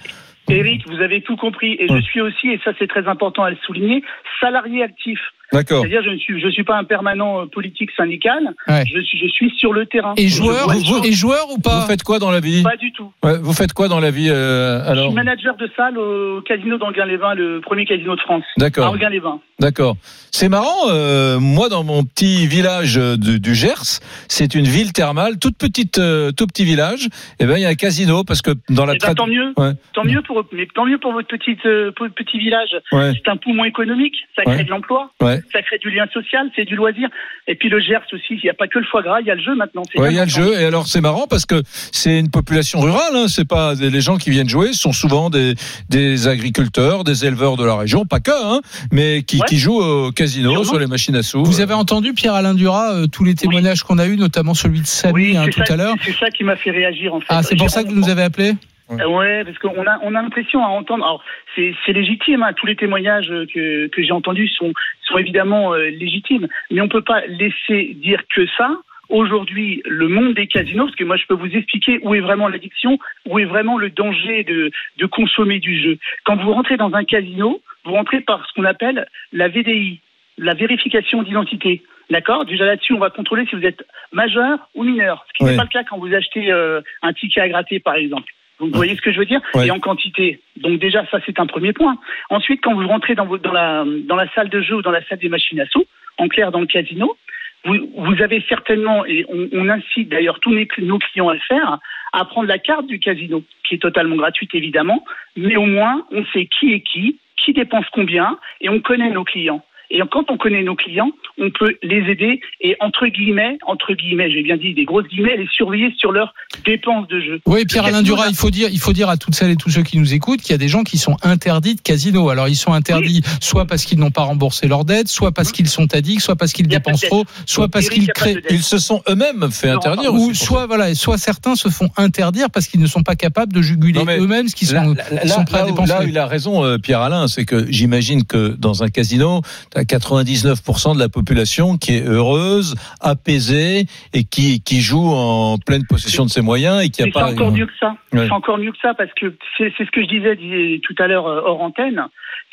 Eric, vous avez tout compris et je suis aussi, et ça c'est très important à le souligner, salarié actif.
D'accord.
C'est-à-dire je ne suis je suis pas un permanent euh, politique syndical.
Ouais.
Je suis je suis sur le terrain.
Et joueur, vous- et joueur ou pas
Vous faites quoi dans la vie
Pas du tout.
Ouais, Vous faites quoi dans la vie euh,
Je
alors
suis manager de salle au casino d'Anguin-les-Bains, le premier casino de France.
D'accord.
À Anguin-les-Bains.
D'accord. C'est marrant. euh, moi, dans mon petit village euh, du, Gers, c'est une ville thermale, toute petite, euh, tout petit village. Et ben, il y a un casino parce que dans la
Eh ben, tant mieux.
Ouais.
Tant mieux pour mais tant mieux pour votre petite euh, pour votre petit village.
Ouais.
C'est un poumon économique, ça crée de l'emploi,
Ouais.
Ça crée du lien social, c'est du loisir. Et puis le Gers aussi, il n'y a pas que le foie gras, il y a le jeu maintenant.
Ouais, il y a le jeu. Et alors, c'est marrant parce que c'est une population rurale. Hein, c'est pas les gens qui viennent jouer sont souvent des, des agriculteurs, des éleveurs de la région, pas que, hein, mais qui,
Ouais.
qui jouent au casino
Sûrement.
sur les machines à sous.
Vous avez entendu Pierre Alain Duras euh, tous les témoignages qu'on a eu, notamment celui de Samy
Oui,
hein, tout
ça,
à l'heure.
C'est ça qui m'a fait réagir en fait.
Ah, c'est pour ça que vous nous avez appelé
Euh, Ouais, parce qu'on a on a l'impression à entendre. Alors c'est c'est légitime. Hein, tous les témoignages euh, que que j'ai entendus sont sont évidemment euh, légitimes, mais on peut pas laisser dire que ça. Aujourd'hui, le monde des casinos, parce que moi je peux vous expliquer où est vraiment l'addiction, où est vraiment le danger de de consommer du jeu. Quand vous rentrez dans un casino, vous rentrez par ce qu'on appelle la VDI, la vérification d'identité. D'accord? Déjà là-dessus, on va contrôler si vous êtes majeur ou mineur, ce qui n'est pas le cas quand vous achetez euh, un ticket à gratter, par exemple. Vous voyez ce que je veux dire
Ouais.
Et en quantité. Donc déjà, ça c'est un premier point. Ensuite, quand vous rentrez dans, la, dans la salle de jeu ou dans la salle des machines à sous, en clair dans le casino, vous, vous avez certainement, et on, on incite d'ailleurs tous nos clients à le faire, à prendre la carte du casino, qui est totalement gratuite évidemment, mais au moins on sait qui est qui, qui dépense combien, et on connaît nos clients. Et quand on connaît nos clients, on peut les aider et entre guillemets, entre guillemets, j'ai bien dit des grosses guillemets, les surveiller sur leurs dépenses de jeu.
Oui, Pierre Alain Duras, il faut dire, il faut dire à toutes celles et tous ceux qui nous écoutent qu'il y a des gens qui sont interdits de casino. Alors ils sont interdits soit parce qu'ils n'ont pas remboursé leurs dettes, soit parce qu'ils sont addicts, soit parce qu'ils dépensent trop, soit parce qu'ils créent.
Ils se sont eux-mêmes fait
Non,
interdire.
Ou soit voilà, soit certains se font interdire parce qu'ils ne sont pas capables de juguler eux-mêmes ce qu'ils sont,
là,
sont prêts
là
à
où-
dépenser.
là où il a raison, euh, Pierre Alain, c'est que j'imagine que dans un casino, tu as 99% de la population qui est heureuse, apaisée et qui, qui joue en pleine possession de ses moyens et qui a
Mais c'est
pas.
encore mieux que ça.
Ouais.
C'est encore mieux que ça parce que c'est ce que je disais dis- tout à l'heure euh, hors antenne.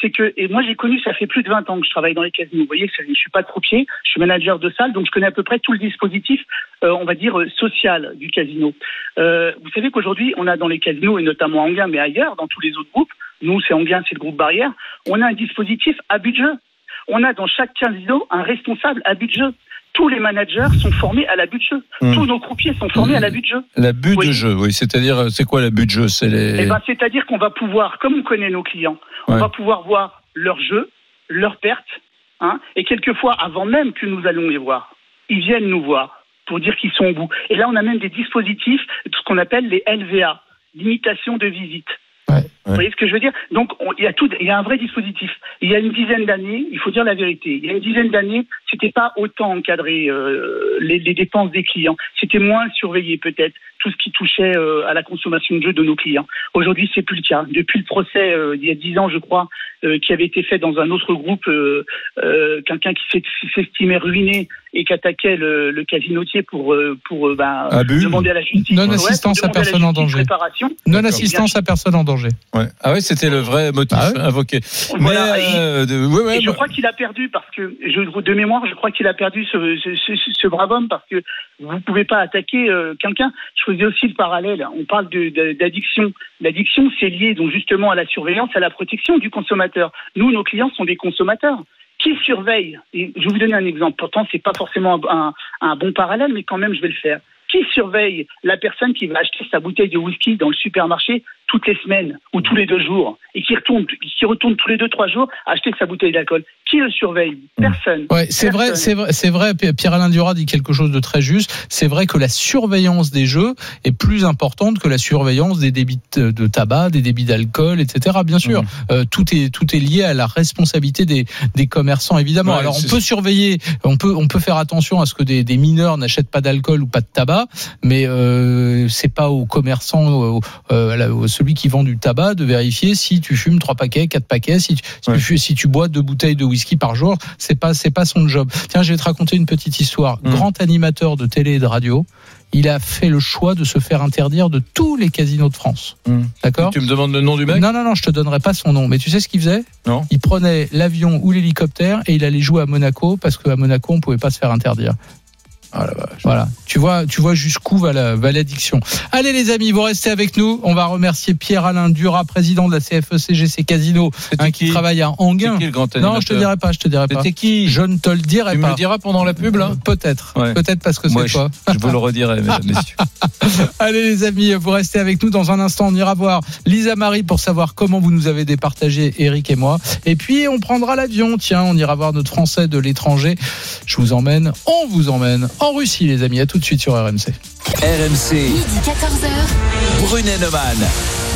C'est que, et moi j'ai connu, ça fait plus de 20 ans que je travaille dans les casinos. Vous voyez, je suis pas croupier, je suis manager de salle, donc je connais à peu près tout le dispositif, euh, on va dire, euh, social du casino. Euh, vous savez qu'aujourd'hui, on a dans les casinos, et notamment à Anguin, mais ailleurs, dans tous les autres groupes, nous c'est Anguin, c'est le groupe Barrière, on a un dispositif à jeu. On a dans chaque casino un responsable à but de jeu. Tous les managers sont formés à l'abus de jeu.
Hmm.
Tous nos croupiers sont formés à l'abus de jeu.
L'abus
Oui.
de jeu, oui. C'est-à-dire, euh, c'est quoi l'abus de jeu? C'est les.
Eh ben, c'est-à-dire qu'on va pouvoir, comme on connaît nos clients, on va pouvoir voir leurs jeux, leurs pertes, hein, et quelquefois, avant même que nous allons les voir, ils viennent nous voir pour dire qu'ils sont au bout. Et là, on a même des dispositifs, ce qu'on appelle les LVA, limitation de visite. Vous voyez ce que je veux dire? Donc, on- il y a tout, il y a un vrai dispositif. Il y a une dizaine d'années, il faut dire la vérité. Il y a une dizaine d'années, c'était pas autant encadré euh, les, les dépenses des clients. C'était moins surveillé peut-être tout ce qui touchait euh, à la consommation de jeux de nos clients. Aujourd'hui, c'est plus le cas. Depuis le procès euh, il y a dix ans, je crois, euh, qui avait été fait dans un autre groupe, euh, euh, quelqu'un qui s'est- s'estimait ruiné et qui attaquait le, le casinotier pour pour euh, ben,
Abus.
demander à la justice.
Non assistance à personne en danger. Non assistance à personne en danger.
Ouais. Ah ouais, c'était le vrai motif
Ah ouais
invoqué.
Voilà,
Mais,
et-
euh, de- ouais, ouais,
Et je
bah-
crois qu'il a perdu parce que, je, de mémoire, je crois qu'il a perdu ce, ce, ce- ce brave homme parce que vous ne pouvez pas attaquer euh, quelqu'un. Je faisais aussi le parallèle. On parle d'addiction. L'addiction, c'est lié donc justement à la surveillance, à la protection du consommateur. Nous, nos clients sont des consommateurs. Qui surveille je vais vous donner un exemple. Pourtant, c'est pas forcément un bon parallèle, mais quand même, je vais le faire. Qui surveille la personne qui va acheter sa bouteille de whisky dans le supermarché toutes les semaines ou tous les deux jours et qui retourne, qui retourne tous les deux trois jours acheter sa bouteille d'alcool, qui le surveille? Personne.
Ouais, c'est vrai, c'est vrai, c'est vrai. Pierre-Alain Dura dit quelque chose de très juste. C'est vrai que la surveillance des jeux est plus importante que la surveillance des débits de tabac, des débits d'alcool, etc. Bien sûr, Euh, tout est tout est lié à la responsabilité des, des commerçants, évidemment.
Ouais,
Alors on peut surveiller, on peut on peut faire attention à ce que des, des mineurs n'achètent pas d'alcool ou pas de tabac, mais euh, c'est pas aux commerçants, euh, à la- au- celui qui vend du tabac, de vérifier si tu fumes trois paquets, quatre paquets, si tu, si, tu, fu- si tu bois deux bouteilles de whisky par jour, c'est pas c'est pas son job. Tiens, je vais te raconter une petite histoire.
Mm.
Grand animateur de télé et de radio, il a fait le choix de se faire interdire de tous les casinos de France.
Mm.
D'accord?
Tu me demandes le nom du mec?
Non, non, non, je te donnerai pas son nom. Mais tu sais ce qu'il faisait?
Non.
Il prenait l'avion ou l'hélicoptère et il allait jouer à Monaco parce qu'à Monaco, on pouvait pas se faire interdire.
Ah.
Voilà. Tu vois, tu vois jusqu'où va la- va l'addiction. Allez les amis, vous restez avec nous. On va remercier Pierre-Alain Dura, président de la E CFE-CGC Casino,
C'était
hein, qui
qui
travaille à Anguin.
qui le grand
Non, je te dirai pas, je te dirai pas.
C'était qui
Je ne te le dirai
Tu me
pas.
le diras pendant la pub là
Peut-être.
Ouais.
Peut-être parce que c'est
je,
toi.
je vous le redirai, mesdames, messieurs.
Allez les amis, vous restez avec nous dans un instant. On ira voir Lisa Marie pour savoir comment vous nous avez départagé Eric et moi. Et puis on prendra l'avion. Tiens, on ira voir notre Français de l'étranger. Je vous emmène, on vous emmène en Russie, les amis. À tout de suite sur RMC.
RMC,
Midi 14h.
Brunet Neumann.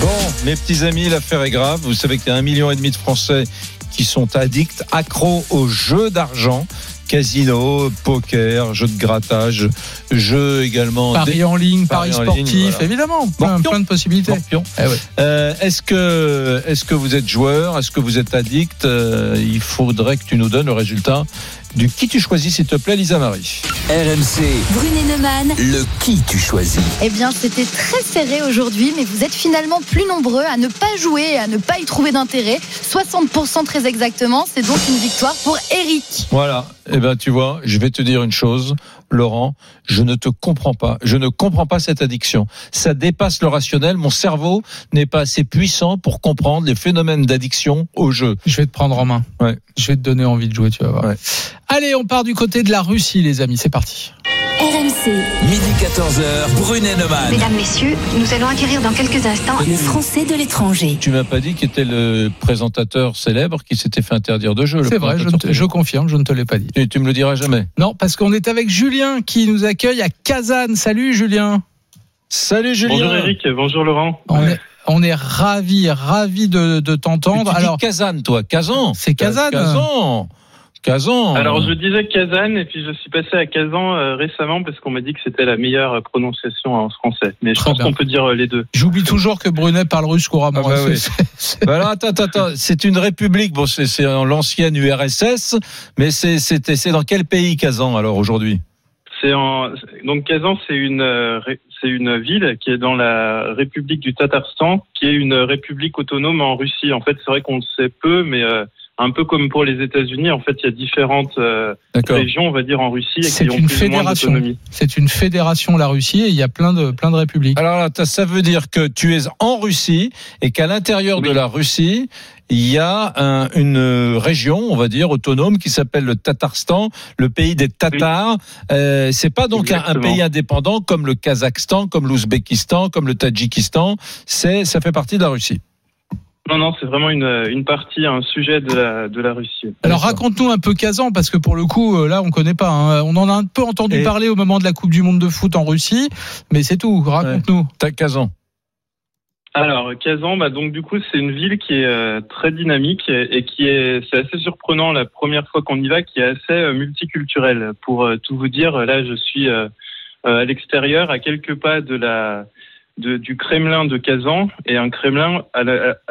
Bon, mes petits amis, l'affaire est grave. Vous savez qu'il y a un million et demi de Français qui sont addicts, accros aux jeux d'argent. Casino, poker, jeux de grattage, jeux également.
Paris en ligne,
Paris
Paris
en ligne,
sportif,
voilà.
évidemment. Plein, de possibilités. Eh ouais.
Euh, est-ce que est-ce que vous êtes joueur? Est-ce que vous êtes addict? Euh, Il faudrait que tu nous donnes le résultat du qui tu choisis, s'il te plaît, Lisa Marie.
RMC,
Brunet Neumann.
le qui tu choisis.
Eh bien, c'était très serré aujourd'hui, mais vous êtes finalement plus nombreux à ne pas jouer et à ne pas y trouver d'intérêt. 60% très exactement. C'est donc une victoire pour Eric.
Voilà. Eh ben, tu vois, je vais te dire une chose, Laurent. Je ne te comprends pas. Je ne comprends pas cette addiction. Ça dépasse le rationnel. Mon cerveau n'est pas assez puissant pour comprendre les phénomènes d'addiction au jeu.
Je vais te prendre en main.
Ouais.
Je vais te donner envie de jouer, tu vas voir.
Ouais.
Allez, on part du côté de la Russie, les amis. C'est parti.
RMC.
Midi 14h, Brunet Neumann.
Mesdames, Messieurs, nous allons acquérir dans quelques instants
Le Français de l'étranger.
Tu m'as pas dit qui était le présentateur célèbre qui s'était fait interdire de jeu. le
C'est vrai, je, te- confirme, je ne te l'ai pas dit.
Tu, tu me le diras jamais.
Non, parce qu'on est avec Julien qui nous accueille à Kazan. Salut Julien.
Salut Julien.
Bonjour Eric, bonjour Laurent.
On
Ouais.
est, on est ravis, ravis de, de t'entendre. Alors,
Kazan, toi. Kazan.
C'est Kazan.
Kazan. Kazan.
Alors je disais Kazan et puis je suis passé à Kazan euh, récemment parce qu'on m'a dit que c'était la meilleure euh, prononciation en français. Mais je
Très
pense qu'on peut dire euh, les deux.
j'oublie toujours que Brunet parle russe couramment.
Ah bah
C'est-
oui.
c'est- c'est-
Bah alors, attends, attends, attends. C'est une république. Bon, c'est c'est en l'ancienne URSS, mais c'est c'était c'est dans quel pays Kazan alors aujourd'hui?
C'est en donc Kazan c'est une c'est une ville qui est dans la République du Tatarstan, qui est une république autonome en Russie. En fait, c'est vrai qu'on le sait peu, mais euh, un peu comme pour les États-Unis, en fait, il y a différentes euh, régions, on va dire, en Russie, et
C'est
qui ont
une
plus ou moins
fédération.
d'autonomie.
C'est une fédération, la Russie, et il y a plein de, plein de républiques.
Alors là, ça veut dire que tu es en Russie et qu'à l'intérieur de
Oui.
la Russie, il y a un- une région, on va dire, autonome qui s'appelle le Tatarstan, le pays des Tatars. Euh, c'est pas donc un, un pays indépendant comme le Kazakhstan, comme l'Ouzbékistan, comme le Tadjikistan. C'est, ça fait partie de la Russie.
Non, non, c'est vraiment une, une partie, un sujet de la, de la Russie.
Alors raconte-nous un peu Kazan, parce que pour le coup, euh, là, on connaît pas. hein. On en a un peu entendu
Et-
parler au moment de la Coupe du Monde de foot en Russie, mais c'est tout. Raconte-nous.
T'as Kazan.
Alors, Kazan, bah, donc du coup, c'est une ville qui est euh, très dynamique et, qui est, c'est assez surprenant la première fois qu'on y va, qui est assez euh, multiculturelle. Pour euh, tout vous dire, là, je suis euh, euh, à l'extérieur, à quelques pas de la de- du Kremlin de Kazan, et un Kremlin à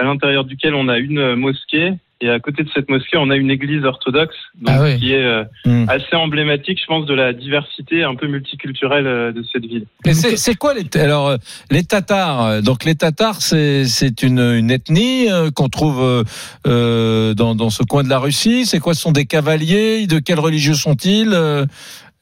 l'intérieur duquel on a une euh, mosquée. Et à côté de cette mosquée, on a une église orthodoxe, donc,
Ah
qui est euh,
Hmm.
assez emblématique, je pense, de la diversité un peu multiculturelle euh, de cette ville.
C'est, quoi les alors les Tatars Donc les Tatars, c'est une, une ethnie qu'on trouve euh, dans dans ce coin de la Russie. C'est quoi Ce sont des cavaliers De quelle religion sont-ils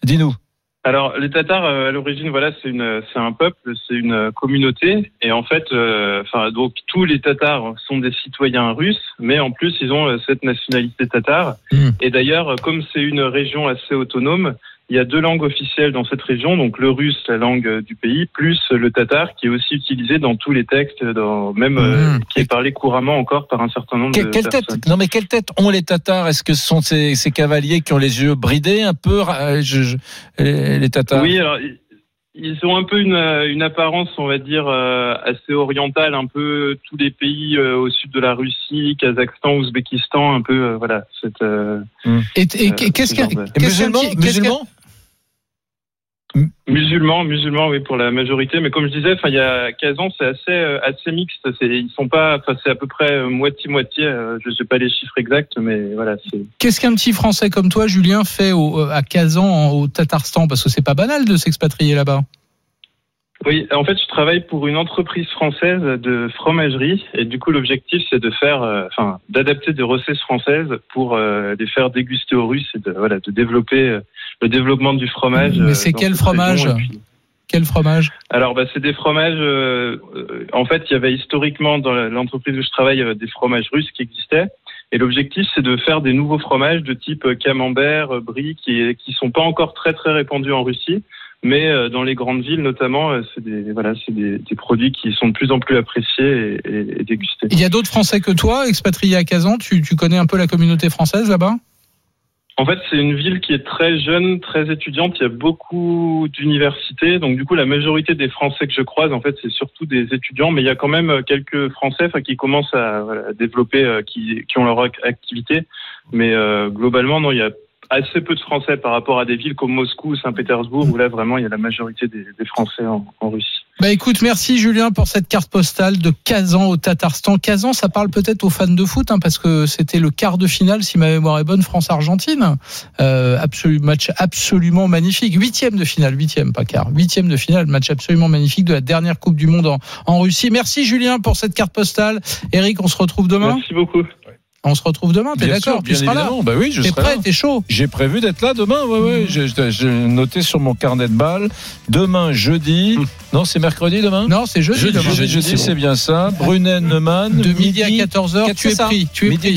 Dis-nous.
Alors, les Tatars, euh, à l'origine, voilà, c'est une, c'est un peuple, c'est une communauté, et en fait, euh, enfin, donc tous les Tatars sont des citoyens russes, mais en plus, ils ont euh, cette nationalité tatare.
Mm.
Et d'ailleurs, comme c'est une région assez autonome, il y a deux langues officielles dans cette région, donc le russe, la langue euh, du pays, plus le tatar, qui est aussi utilisé dans tous les textes, dans, même euh,
Mmh.
qui est parlé couramment encore par un certain nombre
Que-
de
quelle
personnes.
tête Non, mais quelle tête ont les Tatars? Est-ce que ce sont ces, ces cavaliers qui ont les yeux bridés un peu euh, je- je- les, Tatars?
Oui, alors ils- ont un peu une, une apparence, on va dire, euh, assez orientale, un peu tous les pays euh, au sud de la Russie, Kazakhstan, Ouzbékistan, un peu, euh, voilà. Cette, euh,
Et, et
euh,
qu'est-ce
ce
qu'un
de-
qu'est-ce qu'un-
Musulmans Musulmans,
oui, pour la majorité. Mais comme je disais, il y a Kazan, c'est assez, euh, assez mixte. C'est, ils sont pas, enfin, c'est à peu près euh, moitié-moitié. euh, je sais pas les chiffres exacts, mais voilà, c'est.
Qu'est-ce qu'un petit Français comme toi, Julien, fait au- à Kazan, au Tatarstan? Parce que c'est pas banal de s'expatrier là-bas.
Oui, en fait, je travaille pour une entreprise française de fromagerie et du coup, l'objectif, c'est de faire, euh, enfin, d'adapter des recettes françaises pour les faire déguster aux Russes et de, voilà, de développer le développement du fromage.
Mais
euh,
c'est quel fromage
puis-
Quel fromage
Alors, bah, c'est des fromages. euh, euh, en fait, il y avait historiquement dans l'entreprise où je travaille il y avait des fromages russes qui existaient. Et l'objectif, c'est de faire des nouveaux fromages de type euh, camembert, euh, brie, qui qui sont pas encore très très répandus en Russie, mais euh, dans les grandes villes notamment, euh, c'est des voilà, c'est des, des produits qui sont de plus en plus appréciés et, et- et dégustés.
Il y a d'autres Français que toi, expatriés à Kazan. Tu, tu connais un peu la communauté française là-bas?
En fait, c'est une ville qui est très jeune, très étudiante. Il y a beaucoup d'universités. Donc, du coup, la majorité des Français que je croise, en fait, c'est surtout des étudiants. Mais il y a quand même euh, quelques Français qui commencent à, développer, euh, qui, ont leur ac- activité. Mais euh, globalement, non, il y a assez peu de Français par rapport à des villes comme Moscou ou Saint-Pétersbourg, où là, vraiment, il y a la majorité des, des Français en, en Russie.
Bah écoute, merci Julien pour cette carte postale de Kazan au Tatarstan. Kazan, ça parle peut-être aux fans de foot, hein, parce que c'était le quart de finale, si ma mémoire est bonne, France-Argentine. Euh, absolu, match absolument magnifique. Huitième de finale, huitième, pas quart. Huitième de finale, match absolument magnifique de la dernière Coupe du Monde en, en Russie. Merci Julien pour cette carte postale. Eric, on se retrouve demain.
Merci beaucoup.
On se retrouve demain, t'es d'accord Tu seras là.
Bah oui, je
T'es
serai
prêt,
là.
t'es chaud
J'ai prévu d'être là demain, ouais, ouais. J'ai j'ai noté sur mon carnet de balles. Demain, jeudi. Non, c'est mercredi demain?
Non, c'est jeudi
Jeudi,
demain.
jeudi, jeudi, c'est bien ça. Brunet Neumann.
De midi à 14h, tu es pris. Tu es
Midi
pris.